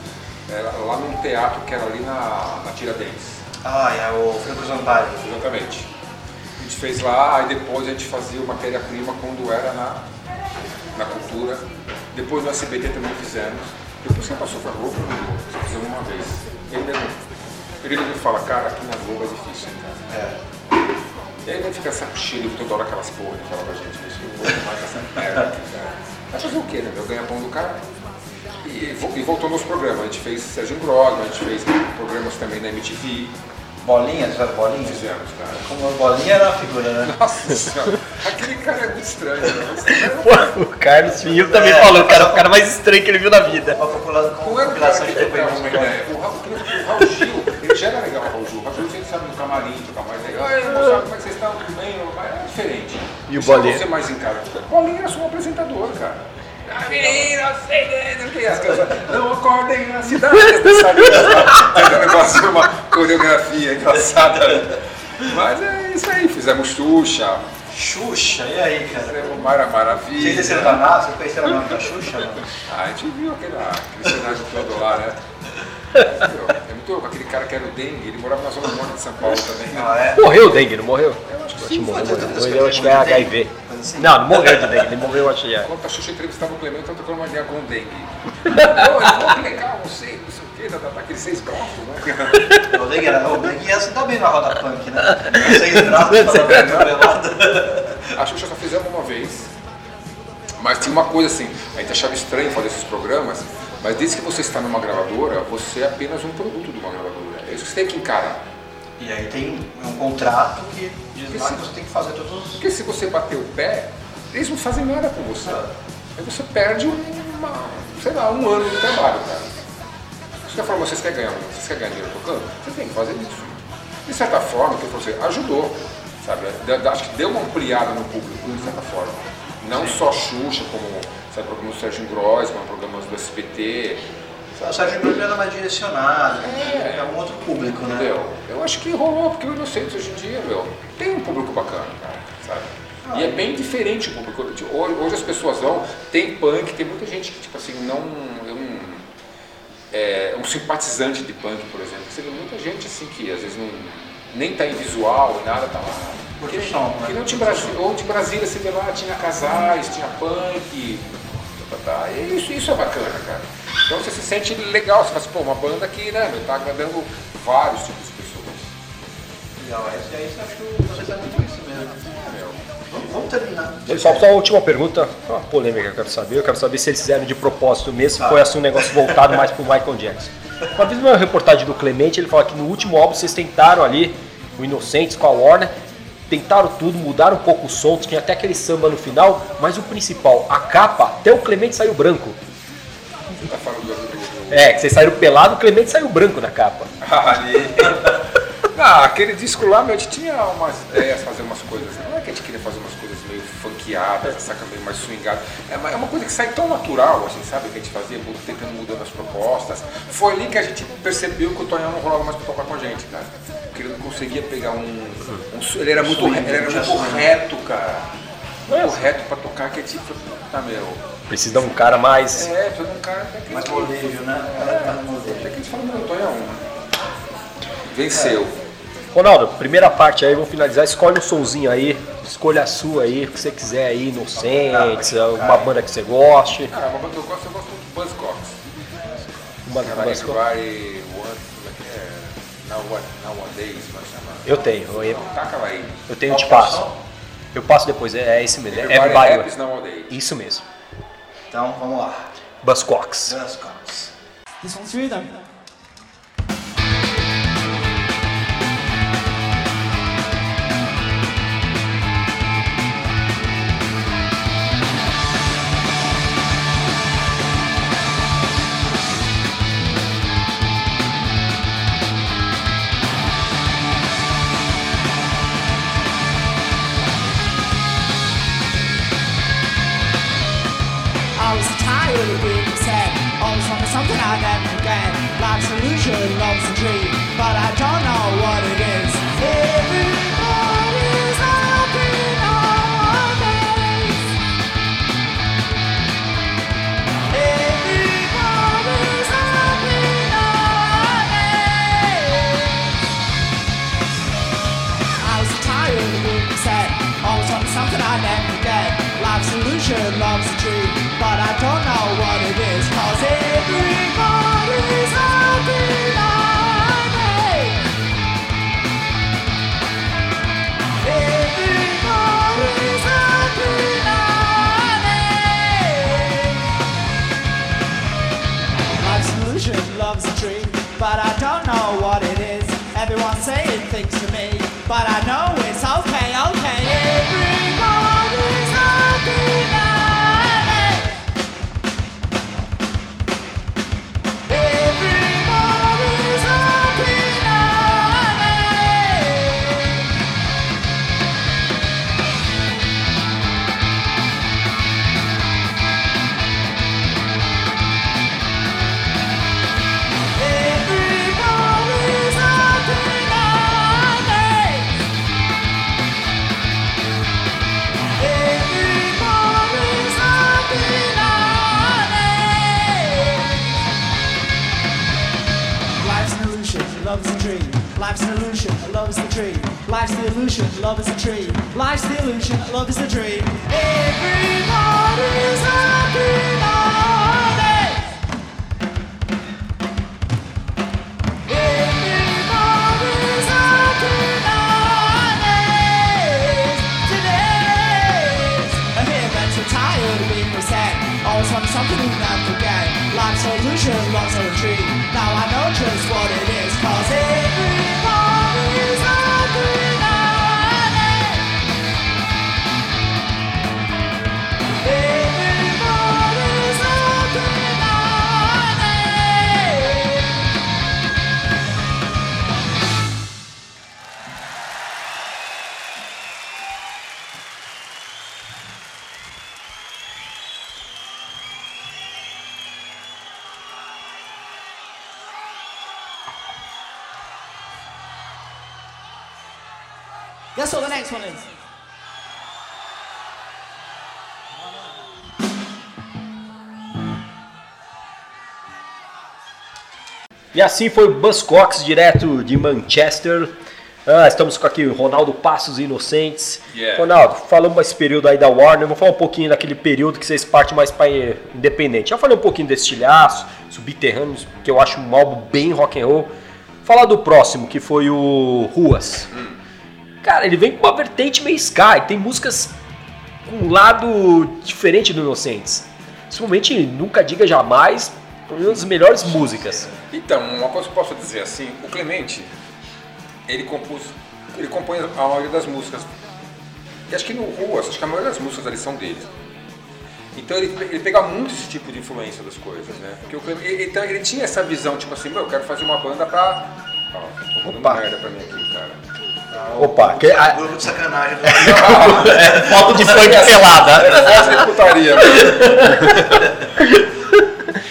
é, lá num teatro que era ali na, na Tiradentes. Ah, é o Franco Zampari. Exatamente. A gente fez lá, aí depois a gente fazia o matéria-prima quando era na, na cultura. Depois no SBT também fizemos. Depois que passou para Globo, só fizemos uma vez. Ele mesmo, ele mesmo fala, cara, aqui na Globo é difícil, cara. É. E aí vai ficar saco cheio toda hora aquelas porra que fala pra gente, mas eu vou mais essa merda aqui, cara. Vai fazer o quê, né? meu? Ganha pão do cara. E, e voltou nos programas. A gente fez Sérgio Grosman, a gente fez programas também na MTV. Bolinhas, sabe bolinhas? Fizemos, cara. Como a bolinha era uma figura, né? Nossa senhora, aquele cara é muito estranho, né? Pô, o Carlos Pinho também É. falou, o cara, o cara mais estranho que ele viu na vida. Uma popula- Não era o cara que depoimentos. ideia. O Raul, Gil, ele já era legal, o Raul Gil. O Raul Gil sempre sabe no camarim, tocar mais aí. Oi, moçada, como é que vocês estão? Tudo bem? Mas É diferente. E o Bolinha? você mais em casa. O Bolinha era só um apresentador, cara. Não crianças. Acordem na cidade. Sabe? Um negócio, uma coreografia engraçada. Mas é isso aí. Fizemos Xuxa, Xuxa, e aí, cara? fizemos Mara Maravilha. Vocês desceram da NASA? Vocês conheceram a nome da Xuxa? Não? Ah, a gente viu aquele, aquele cenário todo lá, né? Meu, É muito louco, aquele cara que era o Dengue, ele morava na zona norte de São Paulo também. né? Ah, é? Morreu o dengue, não morreu? Eu acho que sim. morreu, morreu. das Morreu, acho que é HIV. Dengue, coisa assim. Não, não morreu de dengue, ele morreu, acho que é. Enquanto a Xuxa entrevistava o Clemente, eu tava trocando uma ideia com o Dengue. Pô, ele falou que legal, não sei, não sei o quê, tá, tá, tá, aqueles seis braços, né? O Deng era o Deng ia se dar bem na roda punk, né? Seis braços, falando pelada. A Xuxa só fizemos uma vez, mas tinha uma coisa assim, a gente achava estranho fazer esses programas, mas desde que você está numa gravadora, você é apenas um produto de uma gravadora. É isso que você tem que encarar. E aí tem um contrato que diz lá que você tem que fazer todos os. Porque se você bater o pé, eles não fazem nada com você. Aí você perde uma, sei lá, um ano de trabalho, cara. Você falar, vocês querem ganhar, vocês querem ganhar dinheiro tocando? Você tem que fazer isso. De certa forma, que você ajudou, sabe? Acho que deu uma ampliada no público, de certa forma. Não só Xuxa, como sabe, programas do Sérgio Grossman, programas do SBT, O Sérgio Grupo era mais direcionado, é um outro público, né? Entendeu? Eu acho que rolou, porque o Inocentes hoje em dia, meu, tem um público bacana, cara, sabe? E é bem diferente o público. Hoje, hoje as pessoas vão, tem punk, tem muita gente que, tipo assim, não. Eu não é, um simpatizante de punk, por exemplo. Você vê muita gente assim que às vezes não, nem tá em visual, nada, tá lá. Curte Que, o som, que né? não de Brasília, ou de Brasília você vê lá, tinha casais, tinha punk, tá, tá, tá. E isso, isso é bacana, cara. Então você se sente legal, você fala assim, pô, uma banda que, né, meu, tá agradando vários tipos de pessoas. Legal, aí você acha que vocês é muito isso mesmo. Meu. Vamos, vamos terminar. Só, só uma última pergunta, uma polêmica que eu quero saber. Eu quero saber se eles fizeram de propósito mesmo, se foi assim um negócio voltado mais pro Michael Jackson. Uma vez uma reportagem do Clemente, ele fala que no último álbum vocês tentaram ali, o Inocentes com a Warner, tentaram tudo, mudaram um pouco o som, tinha até aquele samba no final, mas o principal, a capa, até o Clemente saiu branco. Tá falando do. É, que vocês saíram pelado, o Clemente saiu branco na capa. Ali. Ah, aquele disco lá, meu, a gente tinha umas ideias, fazer umas coisas. Não é que a gente queria fazer umas coisas meio funkeadas, saca meio mais swingada. É uma, é uma coisa que sai tão natural, assim, sabe? Que a gente fazia, tentando mudando as propostas. Foi ali que a gente percebeu que o Tonhão não rolava mais pra tocar com a gente, cara. Porque ele não conseguia pegar um. um ele era muito, ele era tinha muito reto, cara. Muito reto pra tocar, que é tipo, tá, meu. Precisa de um cara mais. É, todo um cara até que. Mais molejo, né? Mais molejo. Até que a gente fala, meu, Tonhão. Venceu. Ronaldo, primeira parte aí, vamos finalizar. Escolhe um sonzinho aí, escolha a sua aí, o que você quiser aí, Inocentes, alguma banda que você goste. Cara, uma banda que eu gosto, eu gosto muito do Buzzcocks. Uma uma- Everybody One, como é que é? Nowadays, é que? Eu tenho, eu, Taca ela aí. eu tenho, eu te que é passo. Eu passo depois, é, é esse mesmo, é Everybody Everybody. Isso mesmo, Então, vamos lá. Buzzcocks. Buzzcocks. This one's for something I never get. Life's illusion, love's a dream, but I don't know what it is. but I don't know what it is. Everyone's saying things to me, but I know it's all Life's the illusion, love is a dream. Life's the illusion, love is the dream. Everybody's happy nowadays. Today's a tired of sad. Always want something. Life's a illusion, love's a dream. Now I know just what it is, cause Guess what the next one is? E assim foi o Buzzcocks, direto de Manchester. Ah, estamos com aqui o Ronaldo Passos Inocentes. Yeah. Ronaldo, falamos desse período aí da Warner, vamos falar um pouquinho daquele período que vocês partem mais para independente. Já falei um pouquinho desse estilhaço, Subterrâneos, que eu acho um álbum bem rock and roll. Falar do próximo, que foi o Ruas. Cara, ele vem com uma vertente meio sky, tem músicas com um lado diferente do Inocentes. Principalmente Nunca Diga Jamais, uma das melhores músicas. Então, uma coisa que eu posso dizer assim, o Clemente, ele compôs, ele compõe a maioria das músicas. E acho que no Ruas, acho que a maioria das músicas ali são dele. Então ele, ele pega muito esse tipo de influência das coisas, né? Porque o Clemente, ele, então ele tinha essa visão, tipo assim, meu, eu quero fazer uma banda pra. Ó, tô merda pra mim aqui, cara. Opa, que, a, Grupo de sacanagem. foto de funk pelada. Essa é putaria.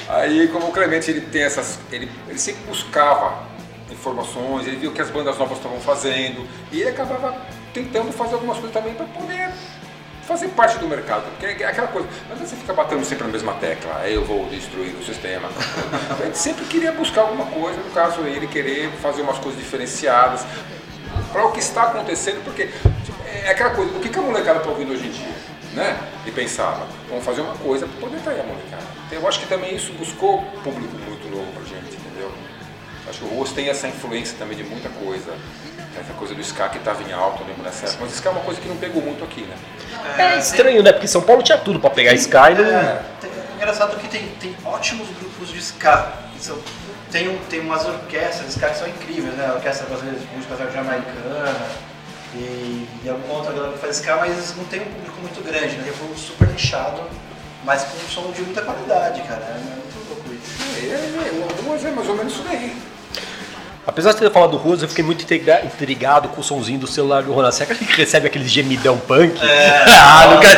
Aí, como o Clemente ele tem essas. Ele, ele sempre buscava informações, ele viu o que as bandas novas estavam fazendo e ele acabava tentando fazer algumas coisas também para poder fazer parte do mercado. Porque é aquela coisa, adianta você fica batendo sempre na mesma tecla, aí eu vou destruir o sistema. A gente sempre queria buscar alguma coisa, no caso ele querer fazer umas coisas diferenciadas para o que está acontecendo, porque tipo, é aquela coisa, o que, que a molecada está ouvindo hoje em dia? Né? E pensava, vamos fazer uma coisa para poder atrair a molecada. Então, eu acho que também isso buscou público muito novo pra gente, entendeu? Acho que o Ruas tem essa influência também de muita coisa. Essa coisa do ska que estava em alta, eu lembro nessa época. Mas ska é uma coisa que não pegou muito aqui, né? É estranho, né? Porque São Paulo tinha tudo pra pegar Sky. Não... É, tem- engraçado que tem, tem ótimos grupos de ska. São- tem, um, tem umas orquestras de ska que são incríveis, né? A Orquestra Brasileira de Música Jamaicana e, e alguma outra galera que faz ska, mas não tem um público muito grande, né? É um super nichado, mas com um som de muita qualidade, cara. É muito louco isso. É, é, Ruas é mais ou menos isso daí. Apesar de ter falado do Ruas, eu fiquei muito intriga- intrigado com o sonzinho do celular do Ronaldo. Será que ele recebe aquele gemidão punk? ah, nunca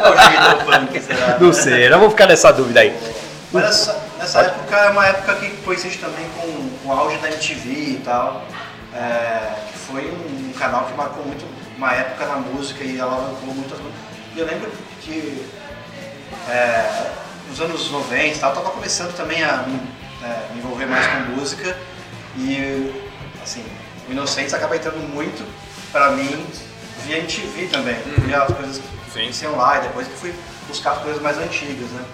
Qual o jeito do punk, será? Não sei, não vou ficar nessa dúvida aí. Mas nessa, nessa época é uma época que coincide também com, o auge da MTV e tal. é, que foi um, um canal que marcou muito uma época na música e alavancou músicas. E eu lembro que é, nos anos 90 e tal, eu tava começando também a me, é, me envolver mais com música e assim, o Inocentes acaba entrando muito pra mim via MTV também, via as coisas que aconteciam lá e depois que fui buscar as coisas mais antigas, né?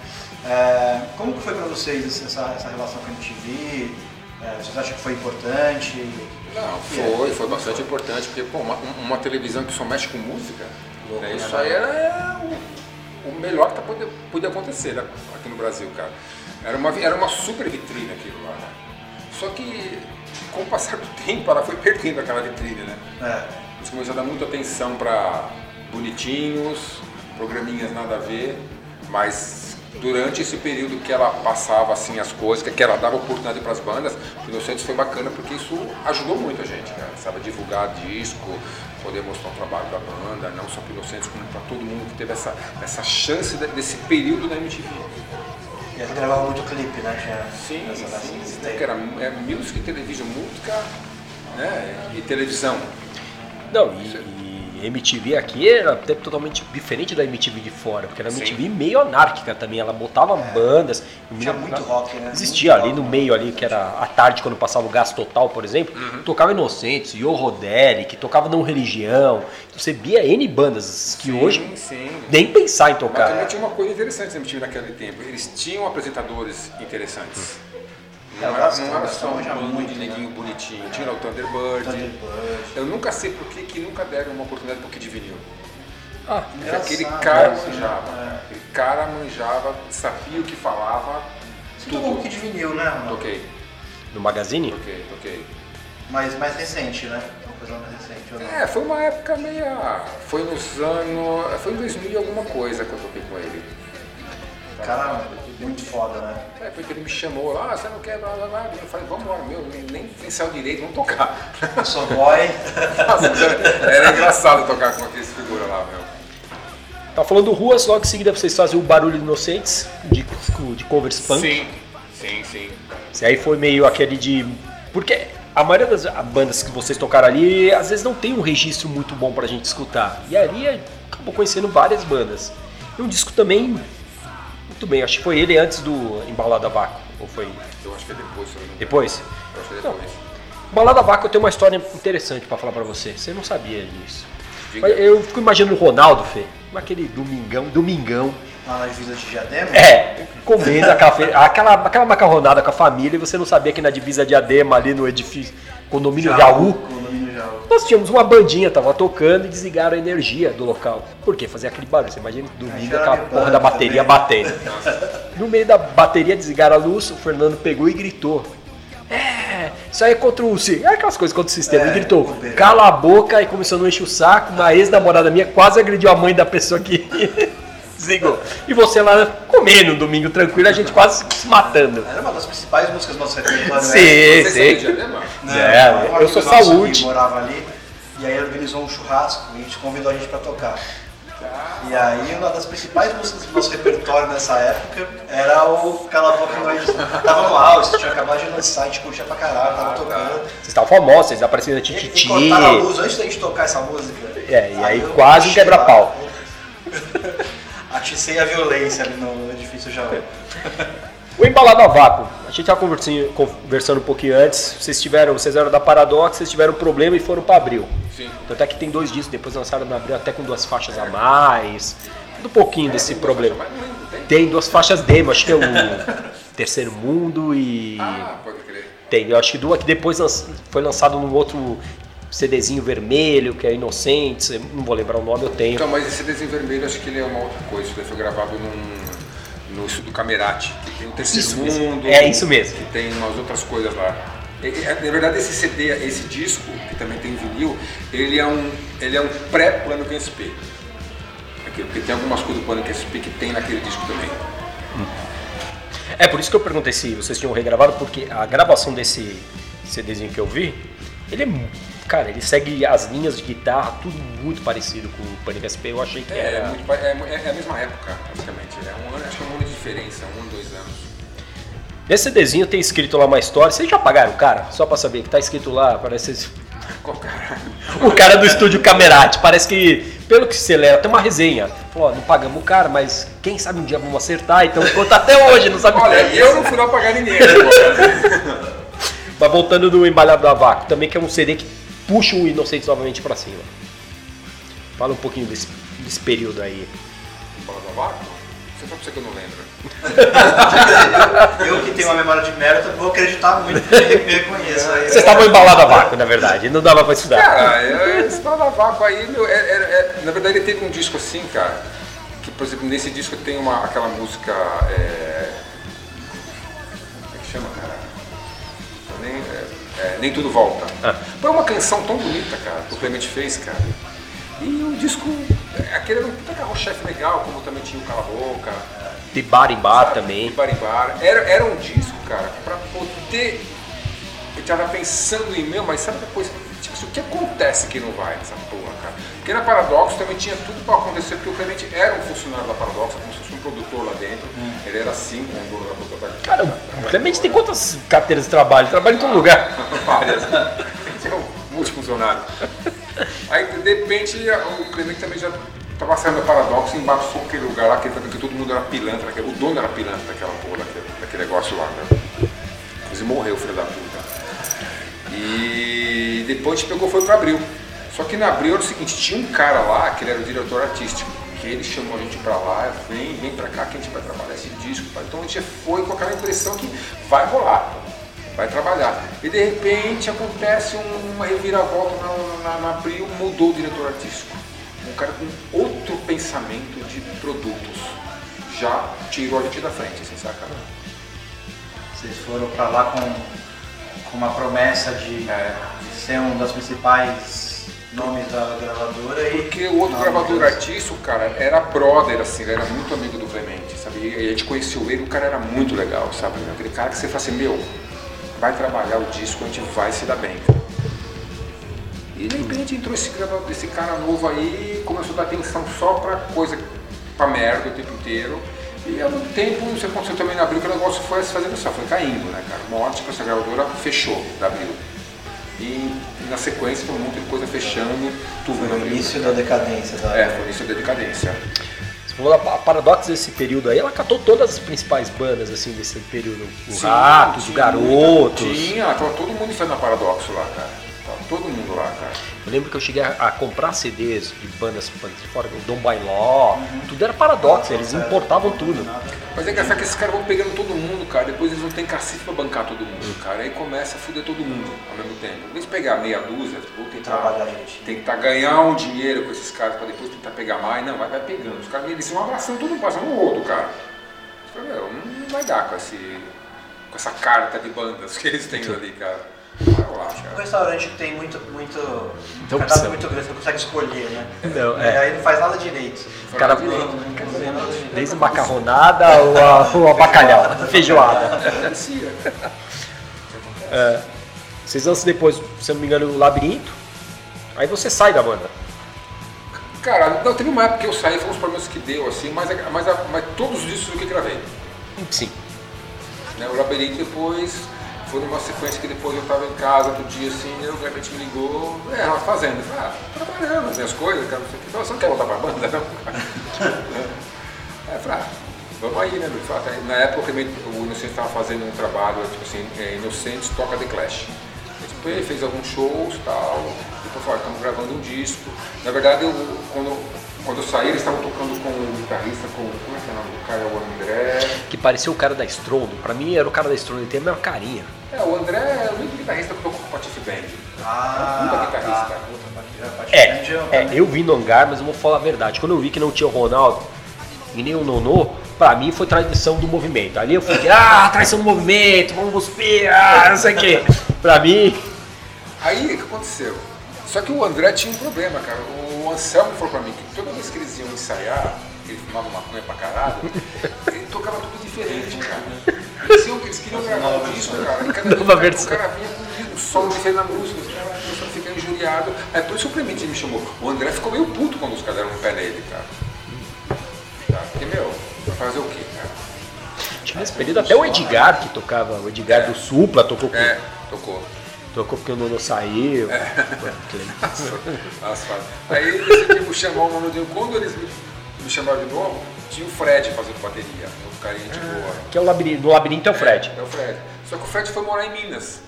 É, como que foi pra vocês essa, essa relação com a MTV? É, vocês acham que foi importante? Não, foi, foi bastante importante, porque pô, uma, uma televisão que só mexe com música, Louco, né, né, isso mano? aí era o, o melhor que tá, podia, podia acontecer né, aqui no Brasil, cara. Era uma, era uma super vitrine aquilo lá, né? Só que com o passar do tempo, ela foi perdendo aquela vitrine, né? É. Eles começaram a dar muita atenção para bonitinhos, programinhas nada a ver, mas durante esse período que ela passava assim as coisas, que ela dava oportunidade para as bandas, o Inocentes foi bacana porque isso ajudou muito a gente, né? Sabe, divulgar disco, poder mostrar o trabalho da banda, não só para Inocentes, como para todo mundo que teve essa, essa chance de- desse período na MTV. E eles gravavam muito clipe, né? Tinha Sim, sim, tempo. era é, music, television, música né? e televisão. Não, e, e MTV aqui era até totalmente diferente da MTV de fora, porque era Sim. MTV meio anárquica também, ela botava bandas. Tinha muito rock, né? Existia Muito ali rock. no meio ali, que era à tarde, quando passava o Gás Total, por exemplo, Uhum. tocava Inocentes, Yo Roderick, tocava Não Religião. Então você via N bandas que Sim, hoje sim. nem pensar em Mas também tocar. tinha uma coisa interessante na MTV naquele tempo. Eles tinham apresentadores interessantes. É, Não o era, não só um bando muito, de neguinho bonitinho. Tinha lá o Thunderbird. Thunderbird. Eu nunca sei por que, que nunca deram uma oportunidade pro Kid Vinil. Ah, Porque aquele cara né? manjava. É. Aquele cara manjava, sabia o que falava. Você tocou um Kid Vinil, né? Ronaldo? Toquei, no Magazine? toquei, toquei. Mas mais recente, né? Uma coisa mais recente. ou não? É, foi uma época meia. Foi nos anos. Foi em 2000 e alguma coisa que eu toquei com ele. Cara, muito foda, né? É, porque ele me chamou lá, ah, você não quer blá blá blá. Eu falei, vamos embora, meu, nem ensaiou direito, vamos tocar. Eu sou boy. Era, engraçado tocar com aqueles figuras lá, meu. Tá falando Ruas, logo em seguida vocês fazem o Barulho Inocentes, de, de covers punk. Sim, sim, sim. E aí foi meio aquele de. Porque a maioria das bandas que vocês tocaram ali, às vezes não tem um registro muito bom pra gente escutar. E ali acabou conhecendo várias bandas. E um disco também. Muito bem, acho que foi ele antes do Embalada a Vácuo. Ou foi Eu acho que é depois, se eu não depois? Eu acho que é depois. Embalada a Vácuo eu tenho uma história interessante pra falar pra você. Você não sabia disso. Eu fico imaginando o Ronaldo, Fê, aquele domingão, domingão, Lá na divisa de Diadema. É, comendo aquela, aquela, aquela macarronada com a família e você não sabia que na divisa Diadema, ali no edifício condomínio Jaú, Condomínio Jaú. Nós tínhamos uma bandinha, tava tocando e desligaram a energia do local. Por quê? Fazia aquele barulho. Você imagina domingo Aí aquela já porra da bateria também. batendo. No meio da bateria desligaram a luz, o Fernando pegou e gritou. É, isso aí é contra o é aquelas coisas contra o sistema. É, e gritou, bobeira. cala a boca e começou a não encher o saco. Uma ex-namorada minha quase agrediu a mãe da pessoa que desligou. E você lá comendo um domingo tranquilo, a gente quase se matando. Era uma das principais músicas do nosso repertório. Sim, né? Sim. de Diadema? Né? É, Um eu sou saúde. Morava ali. E aí organizou um churrasco e a gente convidou a gente pra tocar. E aí uma das principais músicas do nosso repertório nessa época era o Cala a Boca e Nós. Tava no auge, tinha acabado de lançar, a gente curtia pra caralho, tava tocando. Vocês estavam famosos, vocês apareciam na Tititi. cortaram a luz antes da gente tocar essa música. É, e aí eu quase quebra-pau. Aticei a violência ali no edifício Jaú. O embalado a vácuo. A gente estava conversando, um pouquinho antes. Vocês tiveram, vocês eram da Paradox, vocês tiveram um problema e foram para Abril. Sim. Tanto é que tem dois discos, depois lançaram no Abril até com duas faixas a mais. Um pouquinho desse problema. Mas não lembro, tem? Tem duas faixas demo, acho que é o Terceiro Mundo e. Ah, pode crer. Tem, eu acho que duas que depois foi lançado num outro CDzinho vermelho, que é Inocentes, eu não vou lembrar o nome, eu tenho. Então, mas esse desenho vermelho, acho que ele é uma outra coisa. Daí foi gravado num, no estúdio Camerati, que tem o Terceiro Isso mesmo. Mundo. É isso mesmo. Que tem umas outras coisas lá. E, Na verdade, esse CD, esse disco, que também tem vinil, ele é um, ele é um pré-plano QSP. Porque tem algumas coisas do plano QSP que tem naquele disco também. É por isso que eu perguntei se vocês tinham regravado, porque a gravação desse CDzinho que eu vi, ele é. Cara, ele segue as linhas de guitarra, tudo muito parecido com o Panic SP. Eu achei que É, é, era. muito pa- é, é- é a mesma época, praticamente. É um ano, acho que é um ano de diferença, um dois anos. Nesse CDzinho tem escrito lá uma história. Vocês já pagaram o cara? Só pra saber que tá escrito lá, parece. Qual cara? O cara do estúdio Camerati. Parece que, pelo que você lê, tem uma resenha. Falou, ó, não pagamos o cara, mas quem sabe um dia vamos acertar, então conta até hoje, não sabe Olha, é eu não fui lá pagar ninguém. Mas voltando do Embalhado da Vácuo, também que é um CD que puxa o Inocentes novamente pra cima. Fala um pouquinho desse, desse período aí. Bola do vácuo? Você fala pra você que eu não lembro. Eu que tenho uma memória de merda, vou acreditar muito que eu me reconheço. Aí, Vocês estavam embalados a vácuo, na verdade, não dava pra estudar. Cara, eu- esse Bola do vácuo aí, meu, é- é- é- na verdade ele teve um disco assim, cara, que por exemplo, nesse disco tem uma, aquela música. É, como é que chama, cara? Nem- é, É, Nem Tudo Volta. Ah. Foi uma canção tão bonita, cara, que o Clemente fez, cara. E o disco, é, aquele era um puta carro-chefe legal, como também tinha o Cala Boca. De bar em bar sabe? também. E Barimbara. Era, era um disco, cara, pra poder. Eu tava pensando em meu, mas sabe depois, tipo, o que acontece que não vai nessa porra, Porque na Paradoxo também tinha tudo pra acontecer, porque o Clemente era um funcionário da Paradoxo, como se fosse um produtor lá dentro. Ele era assim, com o dono da produtora. Cara, o Clemente tem quantas carteiras de trabalho? Ele trabalha em todo lugar. Várias. Ele é um multifuncionário. Aí, de repente, o Clemente também já estava saindo da Paradoxo e embaçou aquele lugar lá, que, que todo mundo era pilantra, que o dono era pilantra daquela porra, daquele, daquele negócio lá, né? Inclusive morreu, filho da puta. E depois a gente pegou e foi para Abril. Só que na Abril era o seguinte, tinha um cara lá, que ele era o diretor artístico, que ele chamou a gente para lá, vem, vem para cá que a gente vai trabalhar esse disco. Então a gente foi com aquela impressão que vai rolar, vai trabalhar. E de repente acontece um- uma reviravolta na, na, na Abril, mudou o diretor artístico. Um cara com outro pensamento de produtos. Já tirou a gente da frente, assim, saca? Vocês foram pra lá com, com uma promessa de, É. de ser um dos principais nomes da gravadora e. Porque o outro gravador mas- artístico, cara, era brother, assim, ele era muito amigo do Clemente, sabe? E a gente conheceu ele, o cara era muito legal, sabe? Aquele cara que você fala assim, meu, vai trabalhar o disco, a gente vai se dar bem, cara. E de repente entrou esse, gravador, esse cara novo aí, começou a dar atenção só pra coisa, pra merda o tempo inteiro. E ao mesmo tempo, o que aconteceu também na Abril, que o negócio foi se fazendo só, foi caindo, né, cara? Uma hora, tipo, essa gravadora fechou da Abril. E na sequência foi um monte de coisa fechando, tudo Foi na o Abril. início da decadência da. É, foi isso da decadência. Você falou da Pa- Paradox desse período aí, ela catou todas as principais bandas assim desse período. O Sim, Ratos, o Garotos. Tinha, tava todo mundo fazendo a Paradoxo lá, cara. Tava todo mundo lá, cara. Eu lembro que eu cheguei a, a comprar CDs de bandas de fora, o Dom by Law, tudo era Paradox, eles importavam tudo. Mas é engraçado que esses caras vão pegando todo mundo, cara. Depois eles não têm cacete pra bancar todo mundo, cara. Aí começa a fuder todo mundo ao mesmo tempo. Em vez de pegar meia dúzia, vou tentar Trabalhar, gente. tentar ganhar um dinheiro com esses caras pra depois tentar pegar mais. Não, vai, vai pegando. Os caras eles vão abraçando todo mundo, passando um outro, cara. Meu, não vai dar com, esse, com essa carta de bandas que eles têm ali, cara. Um restaurante que tem muito, muito, Muita cardápio muito grande, você não consegue escolher, né? Não, é. aí não faz nada direito. Cara, Não, não direito. Desde macarronada ou a, ou a bacalhau, feijoada. Parecia. Vocês lançam depois, se eu não me engano, o Labirinto. Aí você sai da banda. Cara, não, teve uma época que eu saí, foi uns problemas que deu, assim, mas, mas, mas todos os discos eu que gravei. Sim. Né? O Labirinto depois foi numa sequência que depois eu tava em casa outro dia assim, e o Clemente me ligou, é, ela fazendo. Eu falei, ah, trabalhando as minhas coisas, cara, não sei o que. Você não quer voltar pra banda, não? Aí eu falei, ah, vamos aí, né, "Ah, Na época o Inocente estava fazendo um trabalho, tipo assim, é, Inocentes toca The Clash. Ele fez alguns shows e tal, depois falou, estamos gravando um disco. Na verdade, eu, quando, quando eu saí, eles estavam tocando com o guitarrista, com, como é que é o nome do cara? O André. Que parecia o cara da Strondo. Pra mim era o cara da Strondo, ele tem a mesma carinha. É, o André é o único guitarrista que tocou com o Patife Band. Ah, Puta guitarrista. tá. Patife É, é, também. eu vim no hangar, mas eu vou falar a verdade. Quando eu vi que não tinha o Ronaldo e nem o Nonô, pra mim foi traição do movimento. Ali eu fiquei, ah, traição do movimento, vamos cuspir, ah, não sei o quê. Pra mim, Aí, o que aconteceu? Só que o André tinha um problema, cara. O Anselmo falou pra mim que toda vez que eles iam ensaiar, que ele fumava maconha pra caralho, ele tocava tudo diferente, cara. Eles, iam- eles queriam gravar um disco, cara, e cada vez Nova o cara- versão. o cara vinha com um solo diferente na música, os caras começaram a ficar injuriados. Aí por isso o Clemente me chamou. O André ficou meio puto quando os caras deram um pé nele, cara. Tá, porque, meu, vai fazer o quê, cara? tinha nesse período até o Edgar que tocava, o Edgar do Supla tocou com, É, tocou. Tocou porque o Nonô saiu. Fases. Aí eles decidiram chamar o. Quando eles me, me chamaram de novo, tinha o Fred fazendo bateria. Um carinha de boa. Que é o labirinto, no labirinto é o Fred. É o Fred. Só que o Fred foi morar em Minas.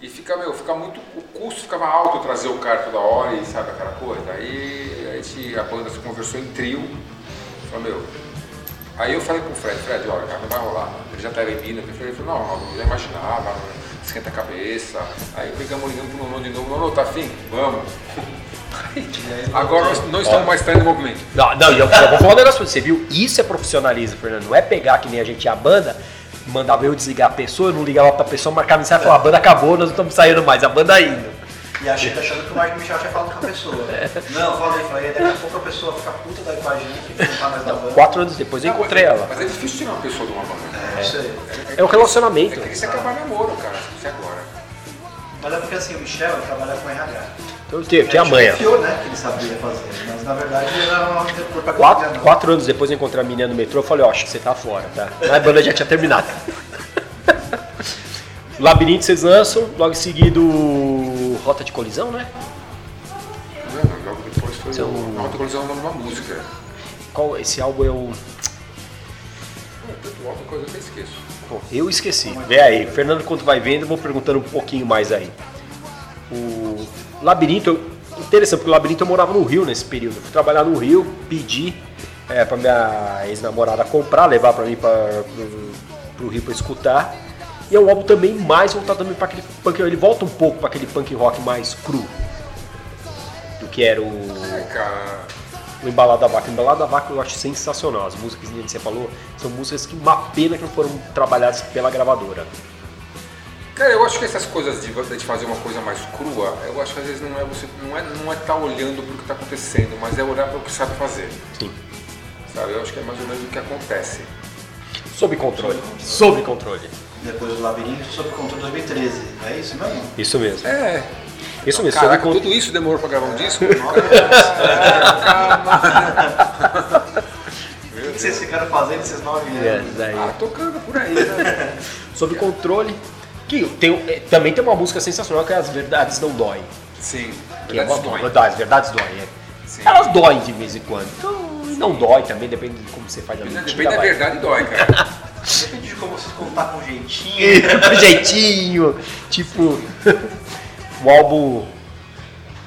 E fica, meu, fica muito. O custo ficava alto trazer o cara toda hora e sabe aquela coisa. Aí a, gente, a banda se conversou em trio. Falou, meu. Aí eu falei pro Fred, Fred, olha, cara, não vai rolar. Ele já estava em Minas. Ele falou, não, não, eu já imaginava, esquenta a cabeça. Aí pegamos, ligamos pro Nono de novo, Nono, tá afim? Vamos. Agora nós não estamos mais traindo movimento. Não, não, e eu, eu vou falar um negócio pra você, viu? Isso é profissionalismo, Fernando. Não é pegar que nem a gente é a banda, mandava eu desligar a pessoa, eu não ligava pra pessoa, marcava mensagem e falava, a banda acabou, nós não estamos saindo mais, a banda indo. E achei achando que o Marco Michel tinha falado com a pessoa. Não, fala aí, falei, daqui a pouco a pessoa fica puta daí com a gente não tá mais na banda. Quatro anos depois eu encontrei ela. Mas é difícil tirar uma pessoa de uma banda. É, isso aí. É o relacionamento. É que isso acabar namoro, cara. Isso é agora. Mas é porque assim, o Michel ele trabalha com RH. Então eu tenho, eu tinha a gente manha. confiou, né, que ele sabia fazer, mas na verdade era uma propaganda. Quatro, quatro anos depois eu encontrei a menina no metrô, eu falei, ó, acho que você tá fora, tá? Mas a banda já tinha terminado. Labirinto vocês lançam, logo em seguida o Rota de Colisão, né? Não, não, logo depois foi Seu- o. Não, tô colisão é o nome de uma música. Qual, esse álbum é o... Não, tanto coisa que eu esqueço. Pô, eu esqueci. Vê aí, Fernando, quando vai vendo, eu vou perguntando um pouquinho mais aí. O Labirinto, interessante, porque o Labirinto eu morava no Rio nesse período. Eu fui trabalhar no Rio, pedi é, pra minha ex-namorada comprar, levar pra mim pra, pro, pro Rio pra escutar. E é um álbum também mais voltado também pra aquele punk, ele volta um pouco pra aquele punk rock mais cru. Do que era o, o Embalado da Vaca. O Embalado da Vaca eu acho sensacional. As músicas que você falou são músicas que uma pena que não foram trabalhadas pela gravadora. Cara, eu acho que essas coisas de, de fazer uma coisa mais crua, eu acho que às vezes não é você não é não é estar olhando para o que está acontecendo, mas é olhar para o que sabe fazer. Sim. Sabe? Eu acho que é mais ou menos o que acontece. Sob controle. Sob controle. Depois do Labirinto, sob controle 2013. É isso mesmo? Isso mesmo. É. Isso mesmo. Caraca, sob con- tudo isso demorou para gravar um disco? O que vocês ficaram fazendo esses nove É, anos? daí. ah, tocando por aí, né? Sob controle. Que tem, é, também tem uma música sensacional que é As Verdades Não Doem. Sim. Que é Verdades uma doem. verdade, As Verdades Doem. é. Sim. Elas doem de vez em quando. Então, não dói também, depende de como você faz a mentira. Depende da verdade dói, cara. Depende de como vocês contar com jeitinho. Com jeitinho. Tipo, o álbum.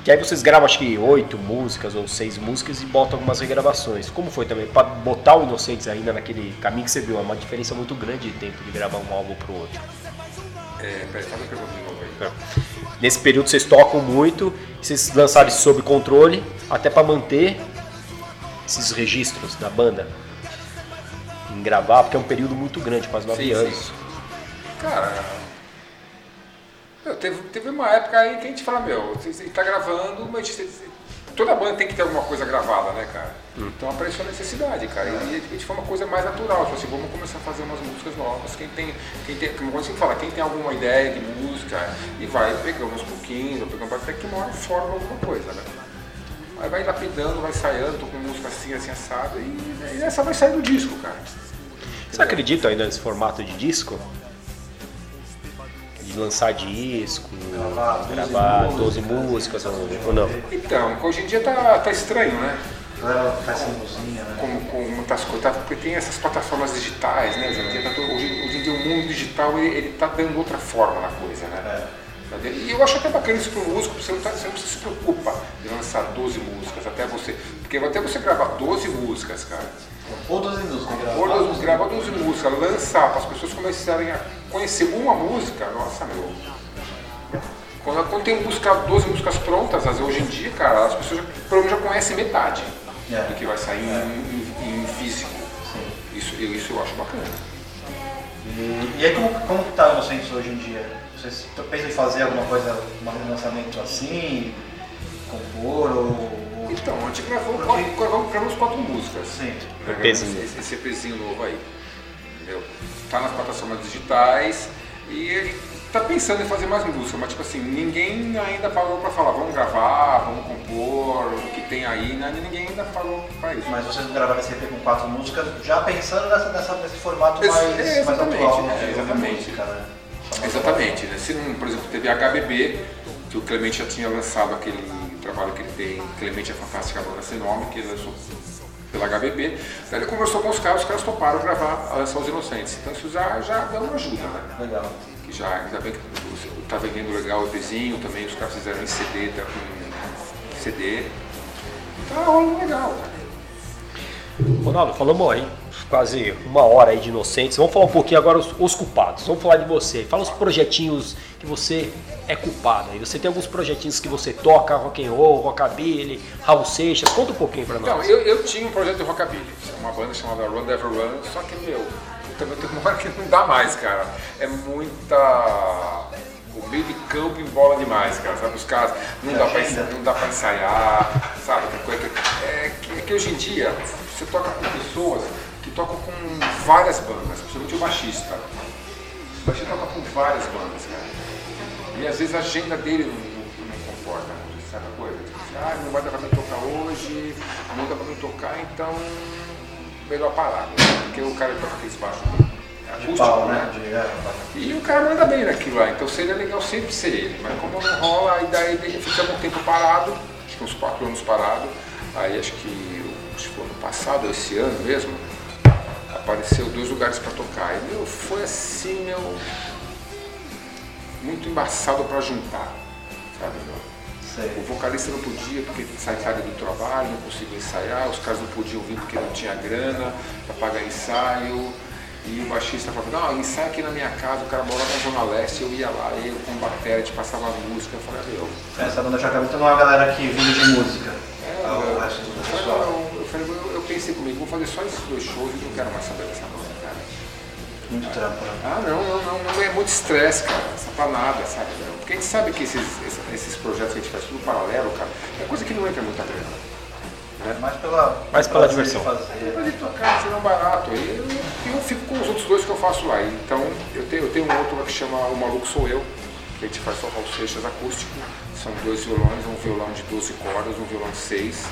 Que aí vocês gravam acho que oito músicas ou seis músicas e botam algumas regravações. Como foi também? Pra botar o Inocentes ainda naquele caminho que você viu, é uma diferença muito grande de tempo de gravar um álbum pro outro. É, peraí, faz a pergunta de novo aí. Nesse período vocês tocam muito, vocês lançaram isso sob controle, até pra manter esses registros da banda em gravar, porque é um período muito grande, quase nove Sim, anos. sim. Cara, teve, teve uma época aí que a gente fala, meu, você, você tá gravando, mas você- toda banda tem que ter alguma coisa gravada, né, cara? Então apareceu a necessidade, cara. E a gente foi uma coisa mais natural, tipo assim, vamos começar a fazer umas músicas novas. Quem tem, quem tem, como você fala, quem tem alguma ideia de música e vai pegando uns pouquinhos, vai pegando até que uma hora forma alguma coisa, né? Aí vai lapidando, vai saindo, tô com música assim, assim, assada, e, e essa vai sair do disco, cara. Você acredita ainda nesse formato de disco? De lançar disco, Gravar 12 gravar músicas, 12 músicas ou, ou não? Então, hoje em dia tá, tá estranho, né? A galera faz sem luzinha, né? Com, com muitas coisas, tá? porque tem essas plataformas digitais, né? Hoje em dia, tá todo- hoje, hoje em dia o mundo digital ele, ele tá dando outra forma na coisa, né? E eu acho até bacana isso pro músico, você não, tá, você não se preocupa de lançar 12 músicas, até você. Porque até você gravar 12 músicas, cara. Ou 12 músicas Ou gravadas. 12, gravar 12 músicas, lançar para as pessoas começarem a conhecer uma música, nossa meu. Quando, quando tem música, 12 músicas prontas, às vezes, hoje em dia, cara, as pessoas já, provavelmente já conhecem metade É. do que vai sair em, em- em físico. Sim. Isso, eu, isso eu acho bacana. E, e aí como, como tá o Inocentes hoje em dia? Vocês pensam em fazer alguma coisa, um lançamento assim, compor ou... Então, a gente gravou, quatro, gravamos, gravamos quatro músicas. Sim. Né? EPzinho. Esse, esse EPzinho novo aí. Entendeu? Tá nas plataformas digitais e ele tá pensando em fazer mais música, mas tipo assim, ninguém ainda parou pra falar, vamos gravar, vamos compor, o que tem aí, né? ninguém ainda parou pra isso. Mas vocês gravaram esse EP com quatro músicas, já pensando nessa, nessa, nesse formato Ex- mais, é, mais exatamente, atual, é, né? exatamente. música, né? Exatamente, né? Se por exemplo, teve HBB, que o Clemente já tinha lançado aquele trabalho que ele tem, Clemente é Fantástica Banda Sem Nome, que ele lançou pela HBB. Daí ele conversou com os caras, os caras toparam gravar lançar Os Inocentes. Então isso já, já deu uma ajuda, né? Legal. Que já, ainda bem que tá vendendo legal o EPzinho também, os caras fizeram em CD, tá com CD. Tá rolando legal, cara. Ronaldo, falamos aí quase uma hora aí de Inocentes. Vamos falar um pouquinho agora os, os culpados. Vamos falar de você. Fala os projetinhos que você é culpado. Aí você tem alguns projetinhos que você toca, rock and roll, rockabilly, Raul Seixas. Conta um pouquinho pra Então, nós. eu, eu tinha um projeto de rockabilly, uma banda chamada Run Never Run, só que, meu, também tem uma hora que não dá mais, cara. É muita. O meio de campo embola demais, cara. Sabe? Os caras não dá, pra, Agenda. não dá pra ensaiar, sabe? É, que, é que hoje em dia você toca com pessoas que tocam com várias bandas, principalmente o baixista. O baixista toca com várias bandas, cara. E às vezes a agenda dele não, não, não comporta, sabe a coisa? Tipo assim, ah, não vai dar pra mim tocar hoje, não dá pra mim tocar, então melhor parar, né? porque o cara toca aqueles baixos De acústicos, pau, né? De, é, E o cara manda bem naquilo lá, então seria legal sempre ser ele, mas como não rola, aí daí daí ficamos um tempo parado, acho que uns quatro anos parado, aí acho que, que foi ano passado, ou esse ano mesmo, apareceu dois lugares pra tocar. E meu, foi assim, meu. Muito embaçado pra juntar, sabe, meu? O vocalista não podia porque sai tarde do trabalho, não conseguia ensaiar, os caras não podiam vir porque não tinha grana para pagar ensaio. E o baixista falava, não, ensaia aqui na minha casa, o cara morava na Zona Leste, eu ia lá, eu com bateria, gente passava música, eu falei, meu, Essa banda Chacabita não é uma galera que vive de música. É, É do falei, não, eu, falei, eu, eu pensei comigo, vou fazer só esses dois shows e não quero mais saber dessa banda, cara. Muito trampo, né? Ah, não, não, não, não é muito estresse, cara, essa planada, sabe? Porque a gente sabe que esses, esses, projetos que a gente faz tudo paralelo, cara, é coisa que não entra muita grana. Mais pela, Mais pela diversão. Fazer. Pra de tocar, será barato. E eu, eu fico com os outros dois que eu faço lá. Então, eu tenho, eu tenho um outro lá que chama O Maluco Sou Eu, que a gente faz só Raul Seixas acústico. São dois violões, um violão de 12 cordas, um violão de 6,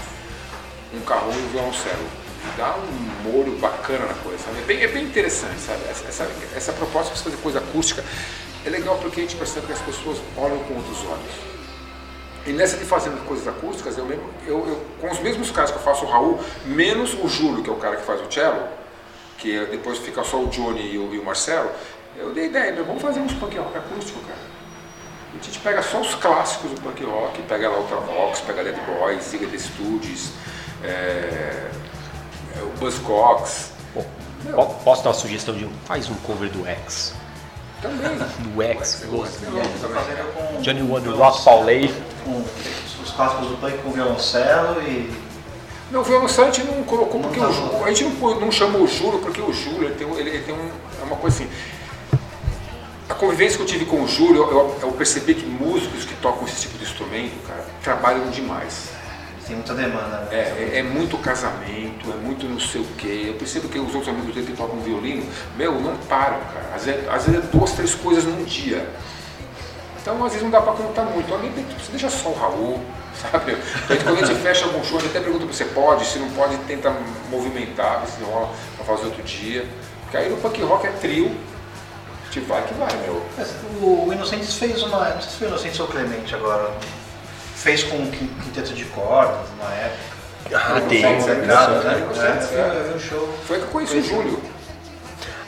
um carro e um violoncelo. E dá um molho bacana na coisa, sabe? É bem, é bem interessante, sabe? Essa, essa, essa proposta de fazer coisa acústica é legal porque a gente percebe que as pessoas olham com outros olhos. E nessa de fazendo coisas acústicas, eu, mesmo, eu, eu- com os mesmos caras que eu faço o Raul, menos o Júlio, que é o cara que faz o cello, que depois fica só o Johnny e o, e o Marcelo, eu dei ideia, vamos fazer uns punk rock acústico, cara. A gente pega só os clássicos do punk rock, pega lá Ultravox, pega Dead Boys, Ziga The Studios, é, é, o Buzzcocks, posso dar uma sugestão de um? Faz um cover do X. também. Do X, gosto. com, Johnny Wonder, Rock Paulay. com os clássicos do punk com violoncelo e Não, o violoncelo a gente não colocou porque Não o tá Júlio, bom. a gente não, não chamou o Júlio porque o Júlio ele tem, ele, ele tem um, é uma coisa assim. A convivência que eu tive com o Júlio, eu, eu- eu percebi que músicos que tocam esse tipo de instrumento, cara, trabalham demais. tem muita demanda. Né? É, é, é muito casamento, é muito não sei o quê. Eu percebo que os outros amigos dele que tocam violino, meu, não param, cara. Às vezes, às vezes é duas, três coisas num dia. Então, às vezes não dá pra contar muito. Alguém tem, você deixa só o Raul, sabe? Quando a gente fecha algum show, a gente até pergunta se você pode, se não pode, tenta movimentar, ver se não rola pra fazer outro dia. Porque aí no punk rock é trio, gente vai que vai, meu. Mas O Inocentes fez uma. Não sei se foi o Inocentes ou o Clemente agora. Fez com um quin- quinteto de cordas na época. Ah, tem. se é né? É, é. um show. Foi que eu conheci o Júlio.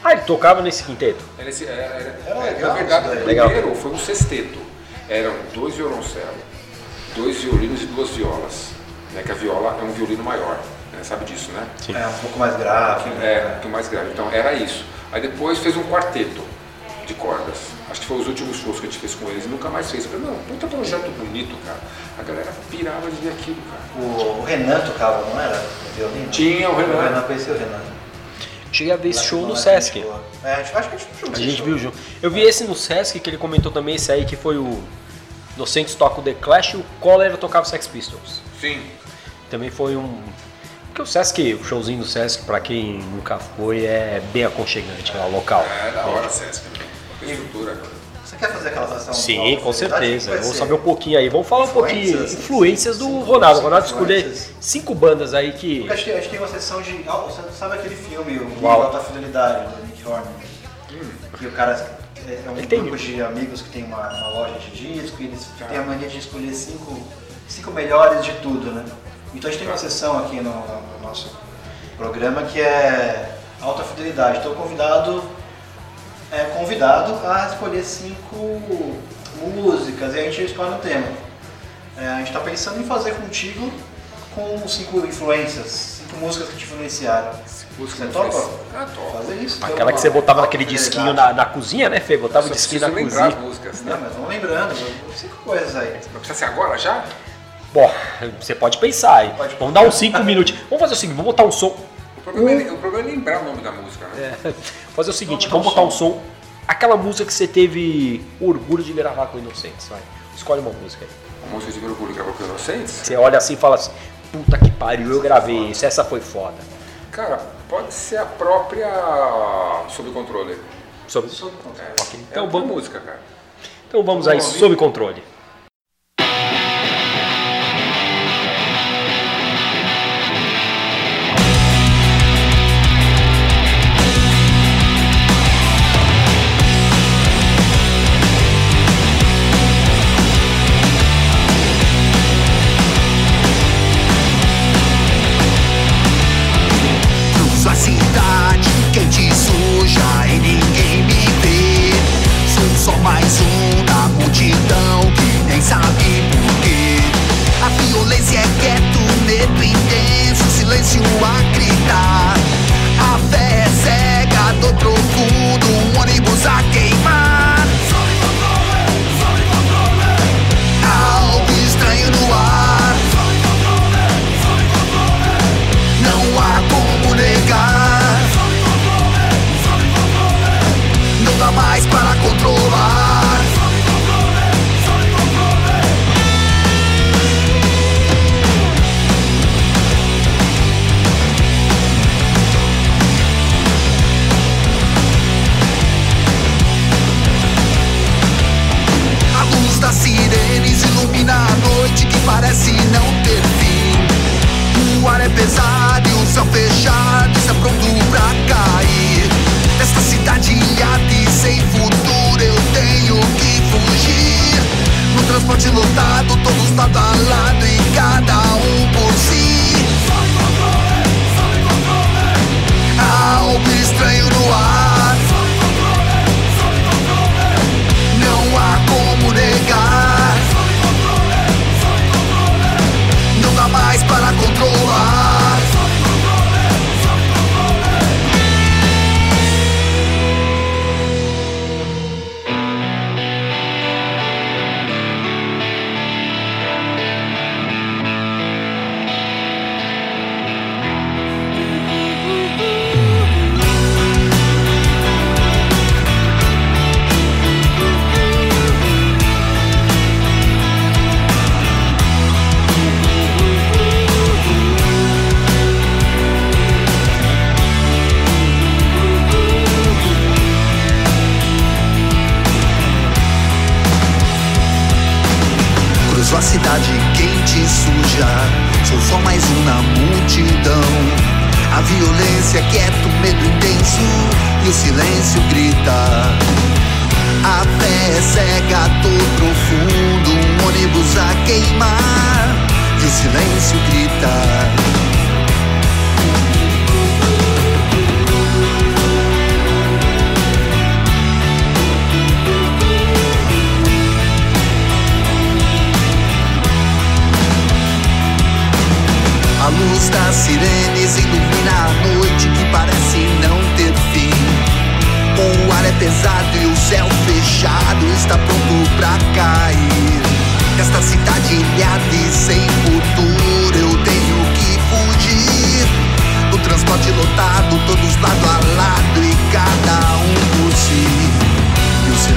Ah, ele tocava nesse quinteto. Era esse- era- era- Era é, legal na verdade, isso o primeiro foi um sexteto. Eram dois violoncelos, dois violinos e duas violas. Né, que a viola é um violino maior, né, sabe disso, né? Sim. É um pouco mais grave. É, um pouquinho mais grave. Então era isso. Aí depois fez um quarteto de cordas. Acho que foi os últimos shows que a gente fez com eles e nunca mais fez. Eu falei, não, puta projeto bonito, cara. A galera pirava de ver aquilo, cara. O, o Renan tocava, não era? O violino? Tinha o Renan. O Renan conhecia o Renan. Cheguei a ver esse show no é Sesc. É, acho que a gente viu A gente viu junto. Eu vi esse no Sesc, que ele comentou também, esse aí que foi o Docentes toca o The Clash e o Cólera tocava o Sex Pistols. Sim. Também foi um. Porque o Sesc, o showzinho do Sesc, pra quem nunca foi, é bem aconchegante lá, o local. É da hora, Sesc. Estrutura. Você quer fazer aquela sessão? Sim, com certeza. Vamos saber um pouquinho aí. Vamos falar um pouquinho Influências. influências do Cinco- Ronaldo. O cinco Ronaldo escolher cinco bandas aí que. Porque A gente, a gente tem uma sessão de. ah, Você sabe aquele filme, o Alta Fidelidade, do Nick Horner? Que o cara é é um Ele tem- grupo de amigos que tem uma, uma loja de disco e eles têm a mania de escolher cinco, cinco melhores de tudo, né? Então a gente tem uma sessão aqui no, no nosso programa que é Alta Fidelidade. Então o convidado é convidado a escolher cinco músicas e a gente escolhe um tema. É, a gente está pensando em fazer contigo com cinco influências, cinco músicas que te influenciaram. Música Você topa? Ah, topa. Fazer isso. ter Aquela uma que você botava naquele disquinho na, na cozinha, né, Fê? Botava o disquinho na cozinha. as músicas, Não, né? mas vamos lembrando, cinco coisas aí. Não precisa ser agora já? Bom, você pode pensar aí. Pode Vamos dar uns cinco minutos. Vamos fazer o seguinte, vamos botar um som. O problema, é, o problema é lembrar o nome da música, né? É. Fazer o seguinte, vamos botar um som. Aquela música que você teve orgulho de gravar com Inocentes, vai. Escolhe uma música aí. A música de orgulho gravou com Inocentes? Você olha assim e fala assim, puta que pariu, eu gravei isso, essa foi foda. Cara, pode ser a própria Sob Controle. Sob, É, Ok, então é uma vamos- música, cara. Então vamos aí, sob controle. Quente suja e ninguém me vê. Sou só mais um na multidão que nem sabe porquê. A violência é quieto, medo intenso, silêncio a gritar. A fé é cega, dor profundo, um ônibus a queimar.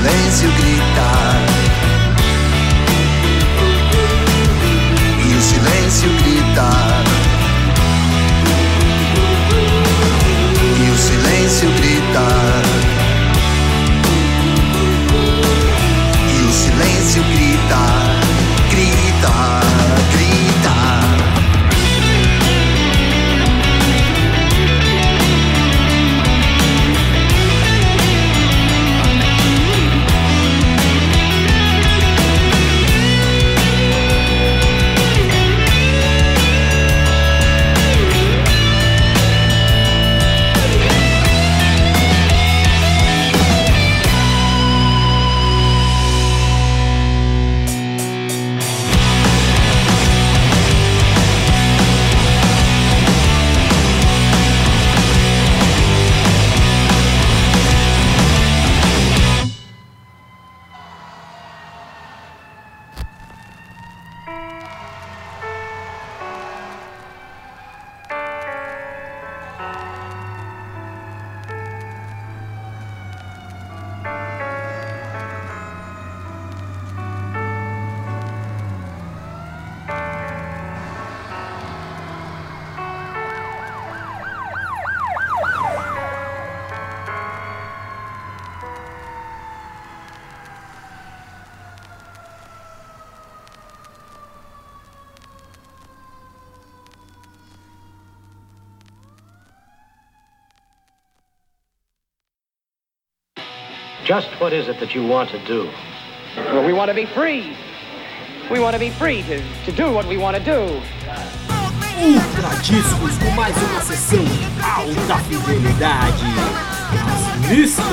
Silêncio grita. E o silêncio grita. E o silêncio grita. E o silêncio grita, grita. What is it that you want to do? Well, we want to be free. We want to be free to, to do what we want to do. Ultra Discos com mais uma sessão alta fidelidade. As listas.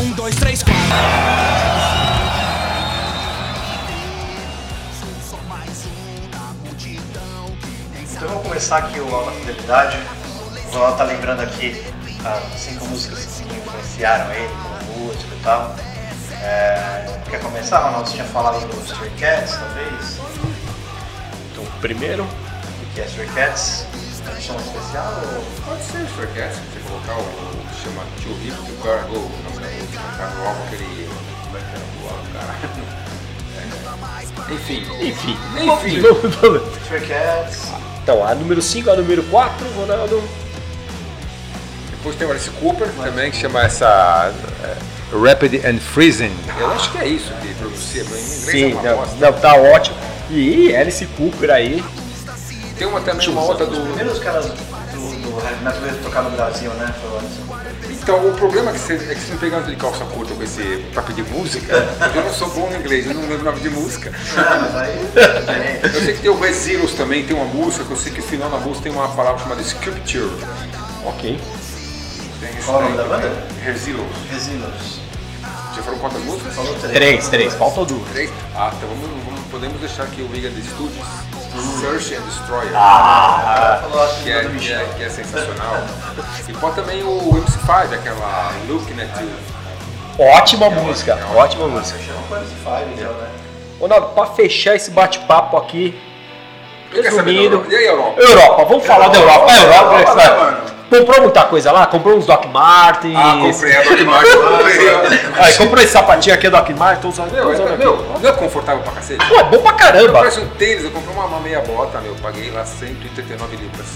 Um, dois, três, quatro. Vamos começar aqui o Alta Fidelidade. O Ronaldo tá lembrando aqui as cinco músicas que influenciaram ele como músico e tal. É, quer começar, Ronaldo? Você tinha falado do Stray Cats, talvez? Então, primeiro, O que é Stray Cats? Som especial ou... Pode ser Stray Cats, se você colocar o, o que chama Too Hip to Gotta Go, o nome da música, tá no álbum aquele... Como é que é o álbum, cara? Enfim, enfim. Enfim. Stray Cats... Então, a número 5, a número 4, Ronaldo. Depois tem o Alice Cooper também, que chama essa é, Rapid and Freezing. Eu acho que é isso que pronuncia, mas em inglês é Sim, uma não, não, tá ótimo. E Alice Cooper aí. Tem uma também, uma outra Os do... primeiros caras do, do heavy metal tocar no Brasil, né? Foi o Anderson Cooper. Então, o problema é que você, é que você me pegando de calça curta com esse papo de música, eu não sou bom no inglês, eu não lembro o nome de música. Ah, mas aí... Eu sei que tem o Resilience também, tem uma música, que eu sei que o final da música tem uma palavra chamada Sculpture. Ok. Tem Qual o nome da banda? Resilience. Resinos. Já foram quantas músicas? Falou três. Três, três, faltam duas. Três? Ah, então vamos, vamos- podemos deixar aqui o Wigan Studios, Search and Destroyer. Ah, falou acho que é, que, é, que é sensacional. E pode também o MC5, aquela Looking at You. Ótima música, ótima música. Chama com MC5, então, né? Ronaldo, pra fechar esse bate-papo aqui, resumindo. Europa. E aí, Europa? Europa, vamos falar da Europa. A Europa, Europa, né, mano. Comprou muita coisa lá? Comprou uns Doc Martens. Ah, comprei a Doc Martens. Aí, comprou esse sapatinho aqui Doc Martens, tô usando, tô Meu, usando é, meu, não é confortável pra cacete? Pô, é bom pra caramba. Parece um tênis, eu comprei uma, uma meia bota, meu, paguei lá 139 libras.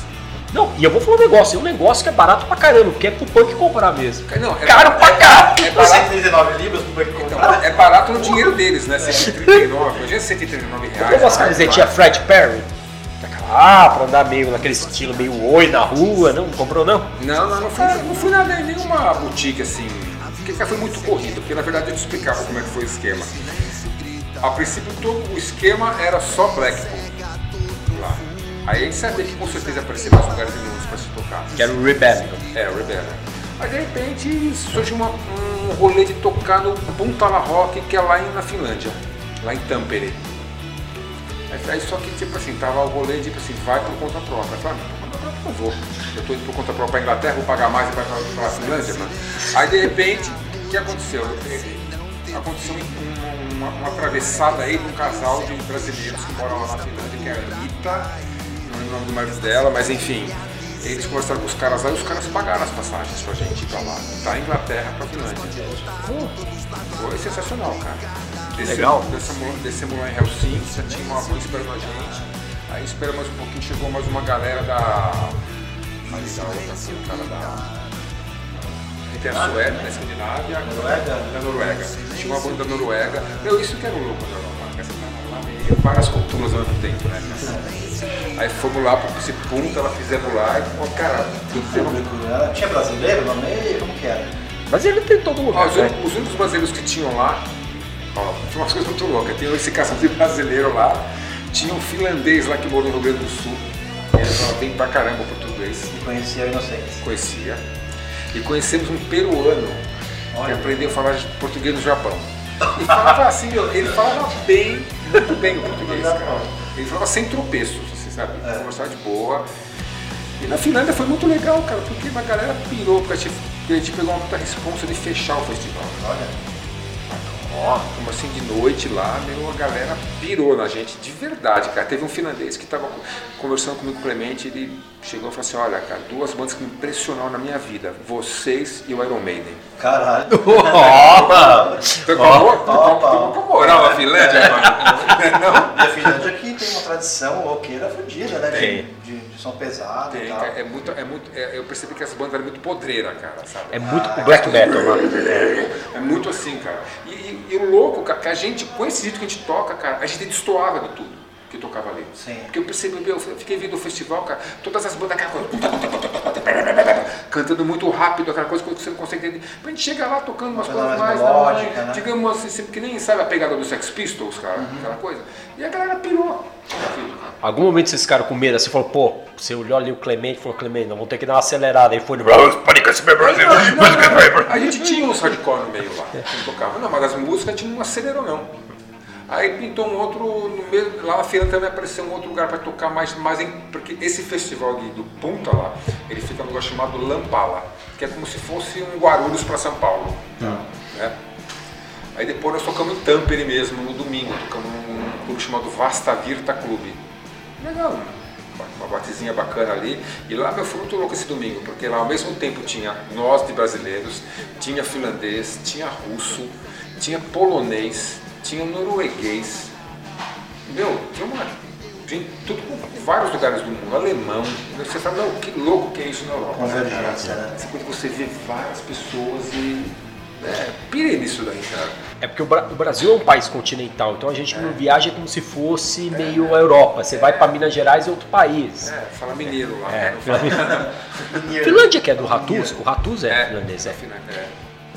Não, e eu vou falar um negócio, é um negócio que é barato pra caramba, porque é pro punk comprar mesmo. Não, é Caro pra caralho. É barato, 139 libras pro banco comprar. é barato no dinheiro deles, né? 139, imagina 139 reais. Comprou umas camisetinhas Fred Perry. Ah, pra andar meio naquele estilo meio oi na rua, não? Comprou não? Não, não, não fui, não fui nada em nenhuma boutique assim. Porque foi muito corrido, porque na verdade eu te explicava como é que foi o esquema. A princípio todo o esquema era só Blackpool lá. Aí a gente sabia que com certeza ia aparecer mais lugares mundo pra se tocar. Que era o Rebellion. É, o Rebellion. Aí de repente surgiu uma- um rolê de tocar no Puntala Rock, que é lá na Finlândia, lá em Tampere. Aí, aí só que tipo assim, tava o rolê tipo assim, vai por conta própria. Eu falei, por conta própria não vou. Eu tô indo por conta própria pra Inglaterra, vou pagar mais e vai pra, pra Finlândia, mano. Aí de repente, o que aconteceu? Aconteceu um- uma, uma atravessada aí de um casal de brasileiros que moram lá na Finlândia, que é a Anitta, não lembro o nome do marido dela, mas enfim. Eles conversaram com os caras lá e os caras pagaram as passagens pra gente ir pra lá. Da Inglaterra pra Finlândia. Foi sensacional, cara. Descemos, Legal. Descemos, descemos lá em Helsinki, já tinha uma van esperando a gente. Aí espera mais um pouquinho, chegou mais uma galera da. Ali da outra, assim, o cara da. Aí tem a Suécia, da Escandinávia, a Noruega? da Noruega. Tinha uma banda da Noruega. Meu, isso que era louco da Europa, tá lá meio várias culturas ao mesmo tempo, né? Aí fomos lá pro esse ponto, ela fizemos lá e, pô, cara, Ela Tinha brasileiro no meio? Como que era? Mas ele tem todo lugar, os, né? únicos- os únicos brasileiros que tinham lá, ó, tinha umas coisas muito loucas. Tem esse de brasileiro lá, tinha um finlandês lá que morou no Rio Grande do Sul. Ele falava bem pra caramba o português, E conhecia a Inocência. conhecia. E conhecemos um peruano que Olha. aprendeu a falar português no Japão. E falava assim, meu, ele falava bem, muito bem o português, cara. Ele falava sem tropeços, você sabe? Conversava de boa. E na Finlândia foi muito legal, cara, porque a galera pirou, porque a gente, a gente pegou uma puta responsa de fechar o festival. Olha. Ó, como assim de noite lá, meu, a galera pirou na gente, de verdade, cara. Teve um finlandês que tava conversando comigo Clemente, ele chegou e falou assim, olha, cara, duas bandas que me impressionaram na minha vida, vocês e o Iron Maiden. Caralho. Ó, Tô com com moral na Finlândia, mano. Não? E a Finlândia aqui tem uma tradição roqueira fodida, né? Tem. de, de som pesado Tem, e tal. cara, é muito, é muito, é- eu percebi que essa banda era muito podreira, cara, sabe? é muito pro black metal, né? É muito assim, cara. E, e- e o louco, cara, que a gente, com esse jeito que a gente toca, cara, a gente destoava de tudo. Que tocava ali. Sim. Porque eu percebi, eu fiquei vendo o festival, cara, todas as bandas, aquela coisa, cantando muito rápido, aquela coisa que você não consegue entender. A gente chega lá tocando umas Coisa coisas mais mais, melódica, né? digamos assim, que nem sabe a pegada do Sex Pistols, cara, Uhum. aquela coisa. E a galera pirou. Algum momento vocês ficaram com medo, assim, falou, pô, você olhou ali o Clemente e falou, Clemente, não vamos ter que dar uma acelerada. Aí foi no. A gente tinha uns hardcore no meio lá, que tocava. Não, mas as músicas a gente não acelerou não. Aí pintou um outro, no meio, lá na feira também apareceu um outro lugar para tocar mais, mais em, porque esse festival de, do Punta lá, ele fica num lugar chamado Lampala, que é como se fosse um Guarulhos para São Paulo. Né? Aí depois nós tocamos em Tampere mesmo, no domingo, tocamos num clube chamado Vasta Virta Clube. Legal, né? uma batezinha bacana ali. E lá meu, foi muito louco esse domingo, porque lá ao mesmo tempo tinha nós de brasileiros, tinha finlandês, tinha russo, tinha polonês, tinha norueguês. Meu, tinha uma. Tinha tudo com vários lugares do mundo, alemão. Você fala, não, que louco que é isso na Europa. né, cara? Convergência, né? Essa coisa que você vê várias pessoas e. É, pirei nisso daí, cara. É porque o, Bra- o Brasil é um país continental, então a gente não viaja como se fosse meio a Europa. Você vai pra Minas Gerais é outro país. É, fala mineiro lá. É, né? Não fala- Finlândia que é do Ratus, o Ratus é, É, finlandês, é.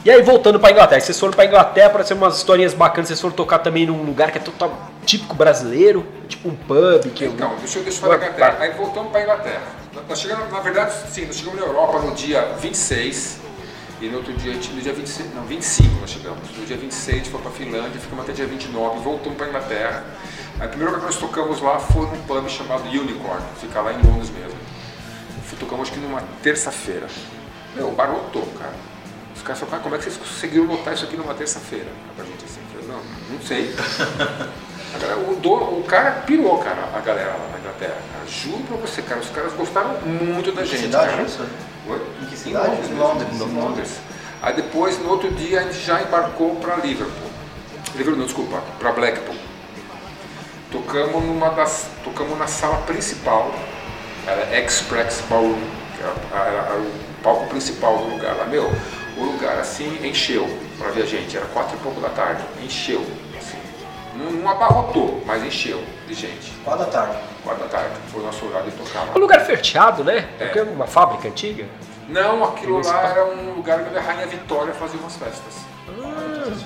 E aí, voltando pra Inglaterra, vocês foram pra Inglaterra para ser umas historinhas bacanas, vocês foram tocar também num lugar que é total típico brasileiro, tipo um pub. Que Então, deixa eu, deixa eu falar da Inglaterra. Aí voltamos para a Inglaterra. Nós chegamos, na verdade, sim, nós chegamos na Europa no dia 26. E no outro dia, no dia 26, não, 25 nós chegamos. No dia 26 a gente foi para a Finlândia, ficamos até dia 29, voltamos para a Inglaterra. Aí a primeira coisa que nós tocamos lá foi num pub chamado Unicorn, fica lá em Londres mesmo. Tocamos acho que numa terça-feira. Meu, o bar lotou, cara. Caras falaram, "Cara, como é que vocês conseguiram lotar isso aqui numa terça-feira? Pra gente assim, falei, não, não sei. A galera- o, dono- o cara pirou, cara, a galera lá na Inglaterra. Cara. Juro pra você, cara, os caras gostaram muito da gente. cidade cara. isso? Oi? Em que cidade? Em Londres, em Londres. Aí depois, no outro dia, a gente já embarcou para Liverpool. Liverpool, não, desculpa, para Blackpool. Tocamos numa das, tocamos na sala principal, era Express Ballroom, que era, era o palco principal do lugar lá. Meu, o lugar assim encheu para ver a gente, era quatro e pouco da tarde, encheu, assim. Não, não abarrotou, mas encheu de gente. Quatro da tarde. Quatro da tarde, foi o nosso horário de tocar lá. É um lugar fechado, né? É. Porque é uma fábrica antiga. Não, aquilo lá era um lugar onde a Rainha Vitória fazia umas festas.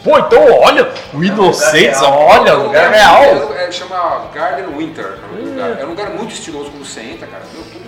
Pô, então olha, o Inocentes, real. olha, o lugar real. É, é, chama Garden Winter, do lugar. É um lugar muito estiloso quando você entra, cara. Meu,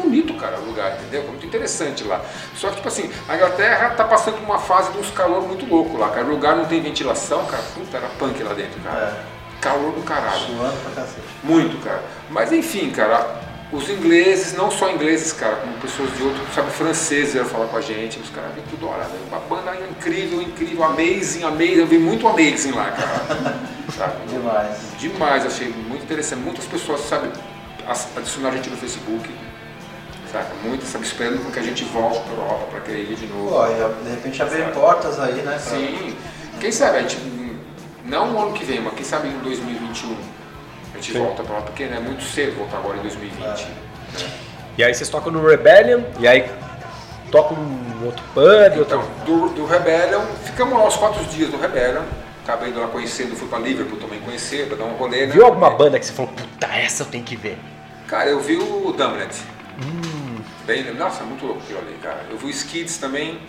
bonito, cara, o lugar, entendeu? É muito interessante lá. Só que, tipo assim, a Inglaterra tá passando por uma fase de uns calor muito louco lá, cara. O lugar não tem ventilação, cara. Puta, era punk lá dentro, cara. Calor do caralho. Suando pra cacete. Muito, cara. Mas enfim, cara, os ingleses, não só ingleses, cara, como pessoas de outro, sabe, franceses vieram falar com a gente, os caras vêm tudo hora, né? uma banda incrível, incrível, amazing, amazing, eu vi muito amazing lá, cara. Sabe? Demais. Demais, achei muito interessante. Muitas pessoas, sabe, adicionaram a gente no Facebook, sabe? Muitas, sabe, esperando que a gente volte para Europa, para querer ir de novo. Pô, de repente abrir portas aí, né? pra- Sim. Quem sabe a gente, não o ano que vem, mas quem sabe em 2021 a gente volta para lá, porque né, é muito cedo voltar agora em 2020. né? E aí vocês tocam no Rebellion, e aí tocam um outro pub, Então, outro... do, do Rebellion, ficamos lá os quatro dias do Rebellion. Acabei lá conhecendo, fui para Liverpool também conhecer, para dar um rolê. né? Viu alguma banda que você falou, puta, essa eu tenho que ver? Cara, eu vi o Dumblet. Hum. Bem, nossa, muito louco aquilo ali, cara. Eu vi o Skids também,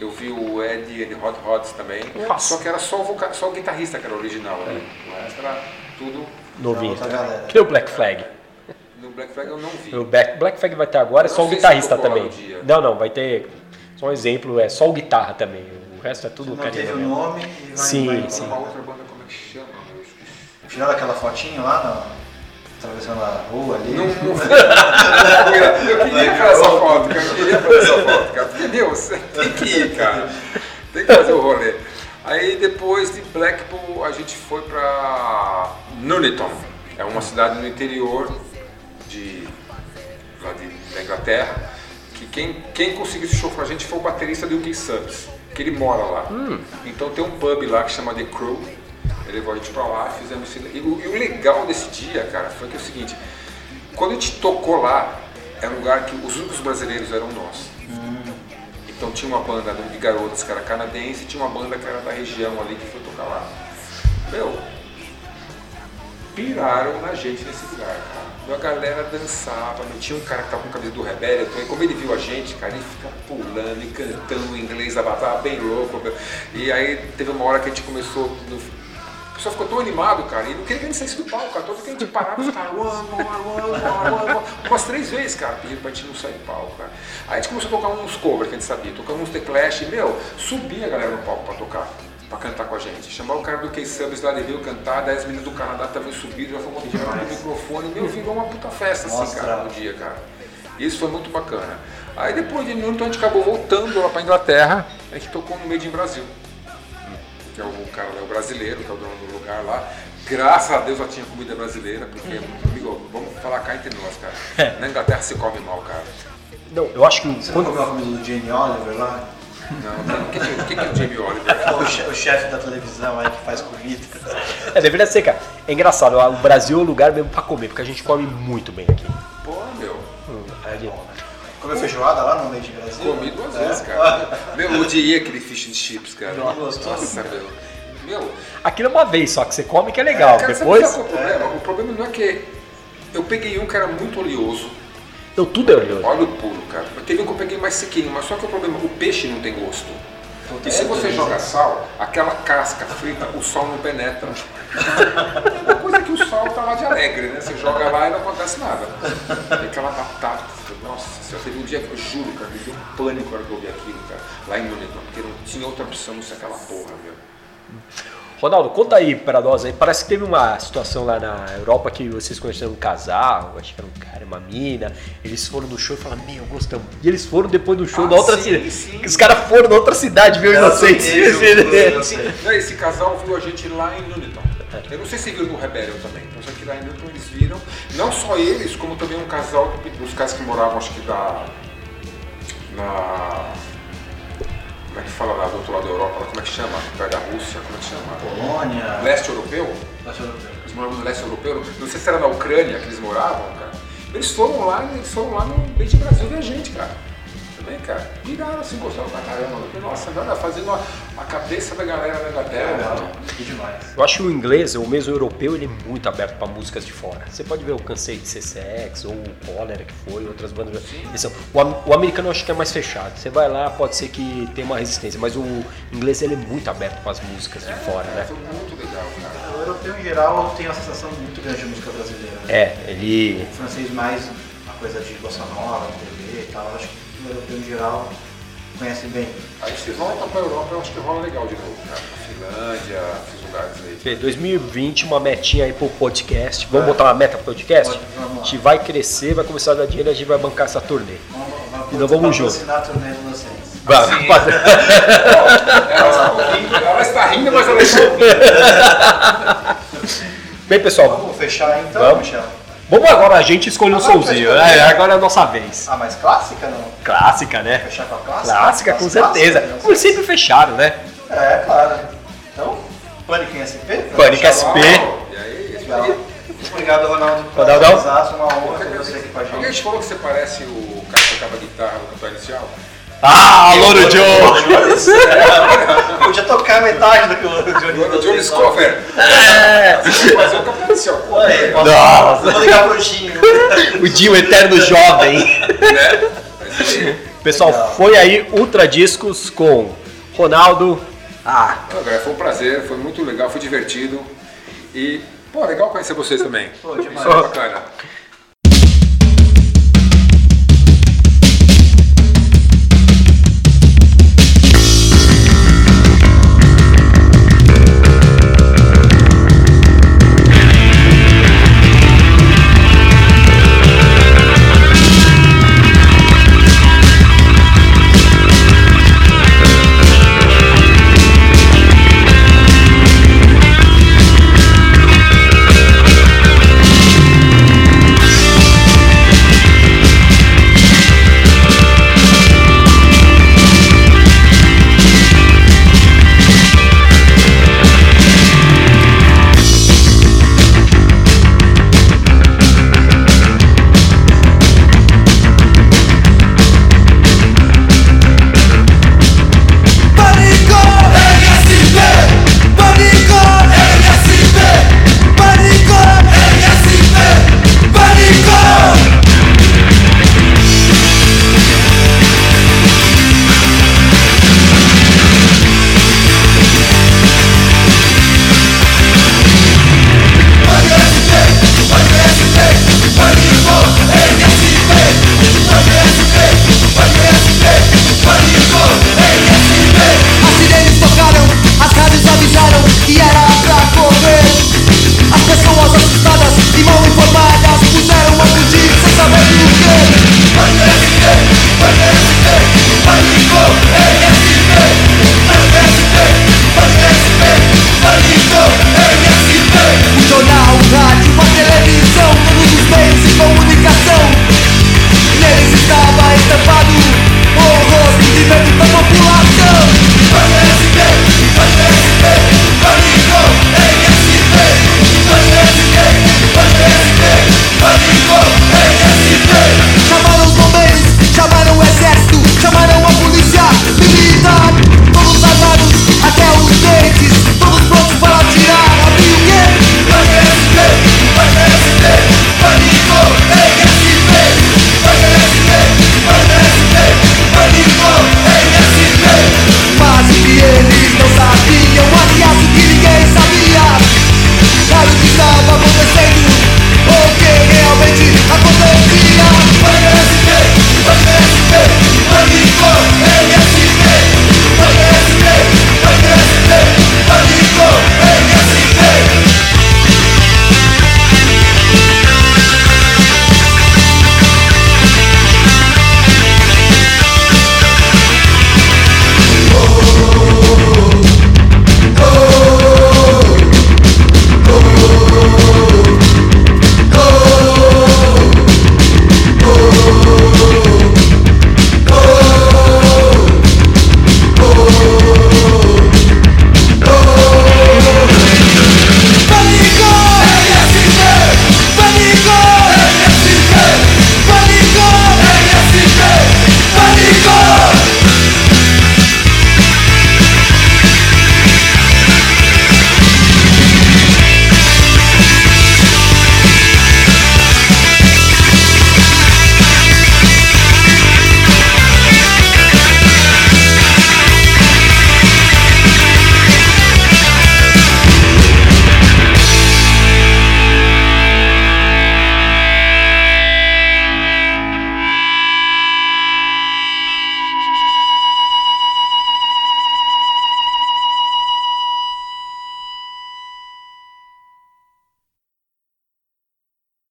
eu vi o Eddie and the Hot Rods também. Nossa. Só que era só o, voca- só o guitarrista que era original ali. O resto era tudo. Novinho. Que o Black Flag. No Black Flag eu não vi. O Black, Black Flag vai ter agora, é só não o guitarrista também. Não, não, vai ter. Só um exemplo, é só o guitarra também. O resto é tudo Não carinha teve o nome e vai, Sim, vai sim. Uma outra banda, como é que chama? Tiraram aquela fotinho lá, na, atravessando a rua ali. Não, não Eu queria fazer essa foto, cara. Eu queria fazer essa foto, cara. Porque, meu, você tem que ir, cara. Tem que fazer o rolê. Aí depois de Blackpool a gente foi pra Nuneaton. É uma cidade no interior de, lá de, da Inglaterra. Que quem, quem conseguiu esse show pra gente foi o baterista do UK Subs, que ele mora lá. Então tem um pub lá que chama The Crew. Ele levou a gente pra lá, fizemos esse... E o, e o legal desse dia, cara, foi que é o seguinte, quando a gente tocou lá, era um lugar que os únicos brasileiros eram nós. Então tinha uma banda de garotas que era canadense e tinha uma banda que era da região ali que foi tocar lá. Meu, piraram na gente nesse lugar, cara. Meu, A galera dançava, meu, tinha um cara que tava com a camisa do Rebellion, e como ele viu a gente, cara, ele fica pulando e cantando em inglês, tava bem louco. meu. E aí teve uma hora que a gente começou. No, o pessoal ficou tão animado, cara, e não queria que a gente saísse do palco, cara. Todo que a gente parava, os caras, umas três vezes, cara, pedindo pra gente não sair do palco, cara. Aí a gente começou a tocar uns covers que a gente sabia, tocamos uns The Clash, e, meu, subia a galera no palco pra tocar, pra cantar com a gente. Chamava o cara do K-Subs lá, ele veio cantar, 10 meninos do Canadá também subiram, já fomos tirar o microfone, meu, virou uma puta festa, assim, Mostra. cara, no dia, cara. Isso foi muito bacana. Aí depois de Newton a gente acabou voltando lá pra Inglaterra, a gente tocou no Made in Brasil que é o cara, é o brasileiro, que é o dono do lugar lá. Graças a Deus já tinha comida brasileira, porque, amigo, vamos falar cá entre nós, cara. Na Inglaterra se come mal, cara. Não, eu acho que Você não quando, comeu a comida do Jamie Oliver lá? Não, não. O que, o que que é o Jamie Oliver? O, che- o chefe da televisão aí que faz comida. É, deveria ser, cara. É engraçado, o Brasil é o lugar mesmo pra comer, porque a gente come muito bem aqui. Comeu feijoada lá no meio de Brasil? comi duas vezes, cara. Meu, eu odiei aquele fish and chips, cara. Nossa. Nossa, meu. Meu, Aquilo é uma vez só que você come que é legal. cara, sabe Depois. qual é o problema? O problema não é que eu peguei um que era muito oleoso, Não, tudo é oleoso. óleo puro, cara. Teve um que eu peguei mais sequinho, mas só que o problema, o peixe não tem gosto. E se você joga sal, aquela casca frita, o sal não penetra. A coisa é que o sal tá lá de alegre, né? Você joga lá e não acontece nada. E aquela batata, nossa, senhora, teve um dia que eu juro, cara, me um pânico que eu vi aquilo, cara, lá em Newton, porque não tinha outra opção ser aquela porra, meu. Ronaldo, conta aí pra nós aí. Parece que teve uma situação lá na Europa que vocês conheceram um casal, acho que era um cara e uma mina. Eles foram no show e falaram, meu, gostamos. E eles foram depois do show Ah, na outra cidade. Os caras foram na outra cidade, viu, inocentes. não, esse casal viu a gente lá em Newton. Eu não sei se viram no Rebellion também, mas aqui lá em Newton eles viram. Não só eles, como também um casal dos caras que moravam, acho que da. Na. Como é que fala lá do outro lado da Europa? Como é que chama? Perto da Rússia, como é que chama? Polônia. Leste europeu? Leste europeu. Eles moravam no leste europeu, não sei se era na Ucrânia que eles moravam, cara. Eles foram lá, eles foram lá no meio de Brasil ver a gente, cara. Também, cara. Viraram assim, gostaram pra caramba. Nossa, agora fazendo a, a cabeça da galera da Inglaterra. Legal. mano. Que demais. Eu acho que o inglês, ou mesmo o europeu, ele é muito aberto pra músicas de fora. Você pode ver o Cansei de CCX, ou o Cólera, que foi, outras bandas. São- O, am- o americano eu acho que é mais fechado. Você vai lá, pode ser que tenha uma resistência, mas o inglês ele é muito aberto para as músicas de fora, né? Foi muito legal, cara. O europeu em geral tem uma sensação muito grande de música brasileira. né? É, ele. O francês mais uma coisa de bossa nova, TV e tal. Acho que o europeu em geral conhece bem. Aí se volta pra Europa, eu acho que rola legal de novo, cara. Pra Finlândia, esses lugares aí. Fê, 2020, uma metinha aí pro podcast. Vamos botar uma meta pro podcast? Pode, vamos lá. A gente vai crescer, vai começar a dar dinheiro e a gente vai bancar essa turnê. Vamos, vamos, Então vamos junto. patrocinar a turnê do Inocentes. Vai, vai. Ela, está rindo, ela está rindo, mas ela está ouvindo. Bem, pessoal, Vamos fechar então, Vamos. Michel? Vamos agora a gente escolher um Agora somzinho. É, agora é a nossa vez. Ah, mas clássica não? Clássica, né? Fechar com a clássica? Clássica, com certeza. clássicas, Como sempre fecharam, né? É, claro. Então, Pânico em SP? Pânico SP. E aí, Legal. Obrigado, Ronaldo, por Ronaldão. avisar. Uma honra ter você aqui com a Alguém gente. te falou que você parece o cara que tocava guitarra no cantor inicial? Ah, Louro Joe! Podia tocar metade do que o Johnny O John fez, Discover. É. Você fazer o cantor inicial. Pô, Aí, posso- Nossa. Vou ligar pro Ginho. O Dinho Eterno Jovem. né? Mas, Pessoal, Legal. foi aí Ultra Discos com Ronaldo. Ah, cara, foi um prazer, foi muito legal, foi divertido. E, pô, legal conhecer vocês também. Pô, demais. Isso é bacana.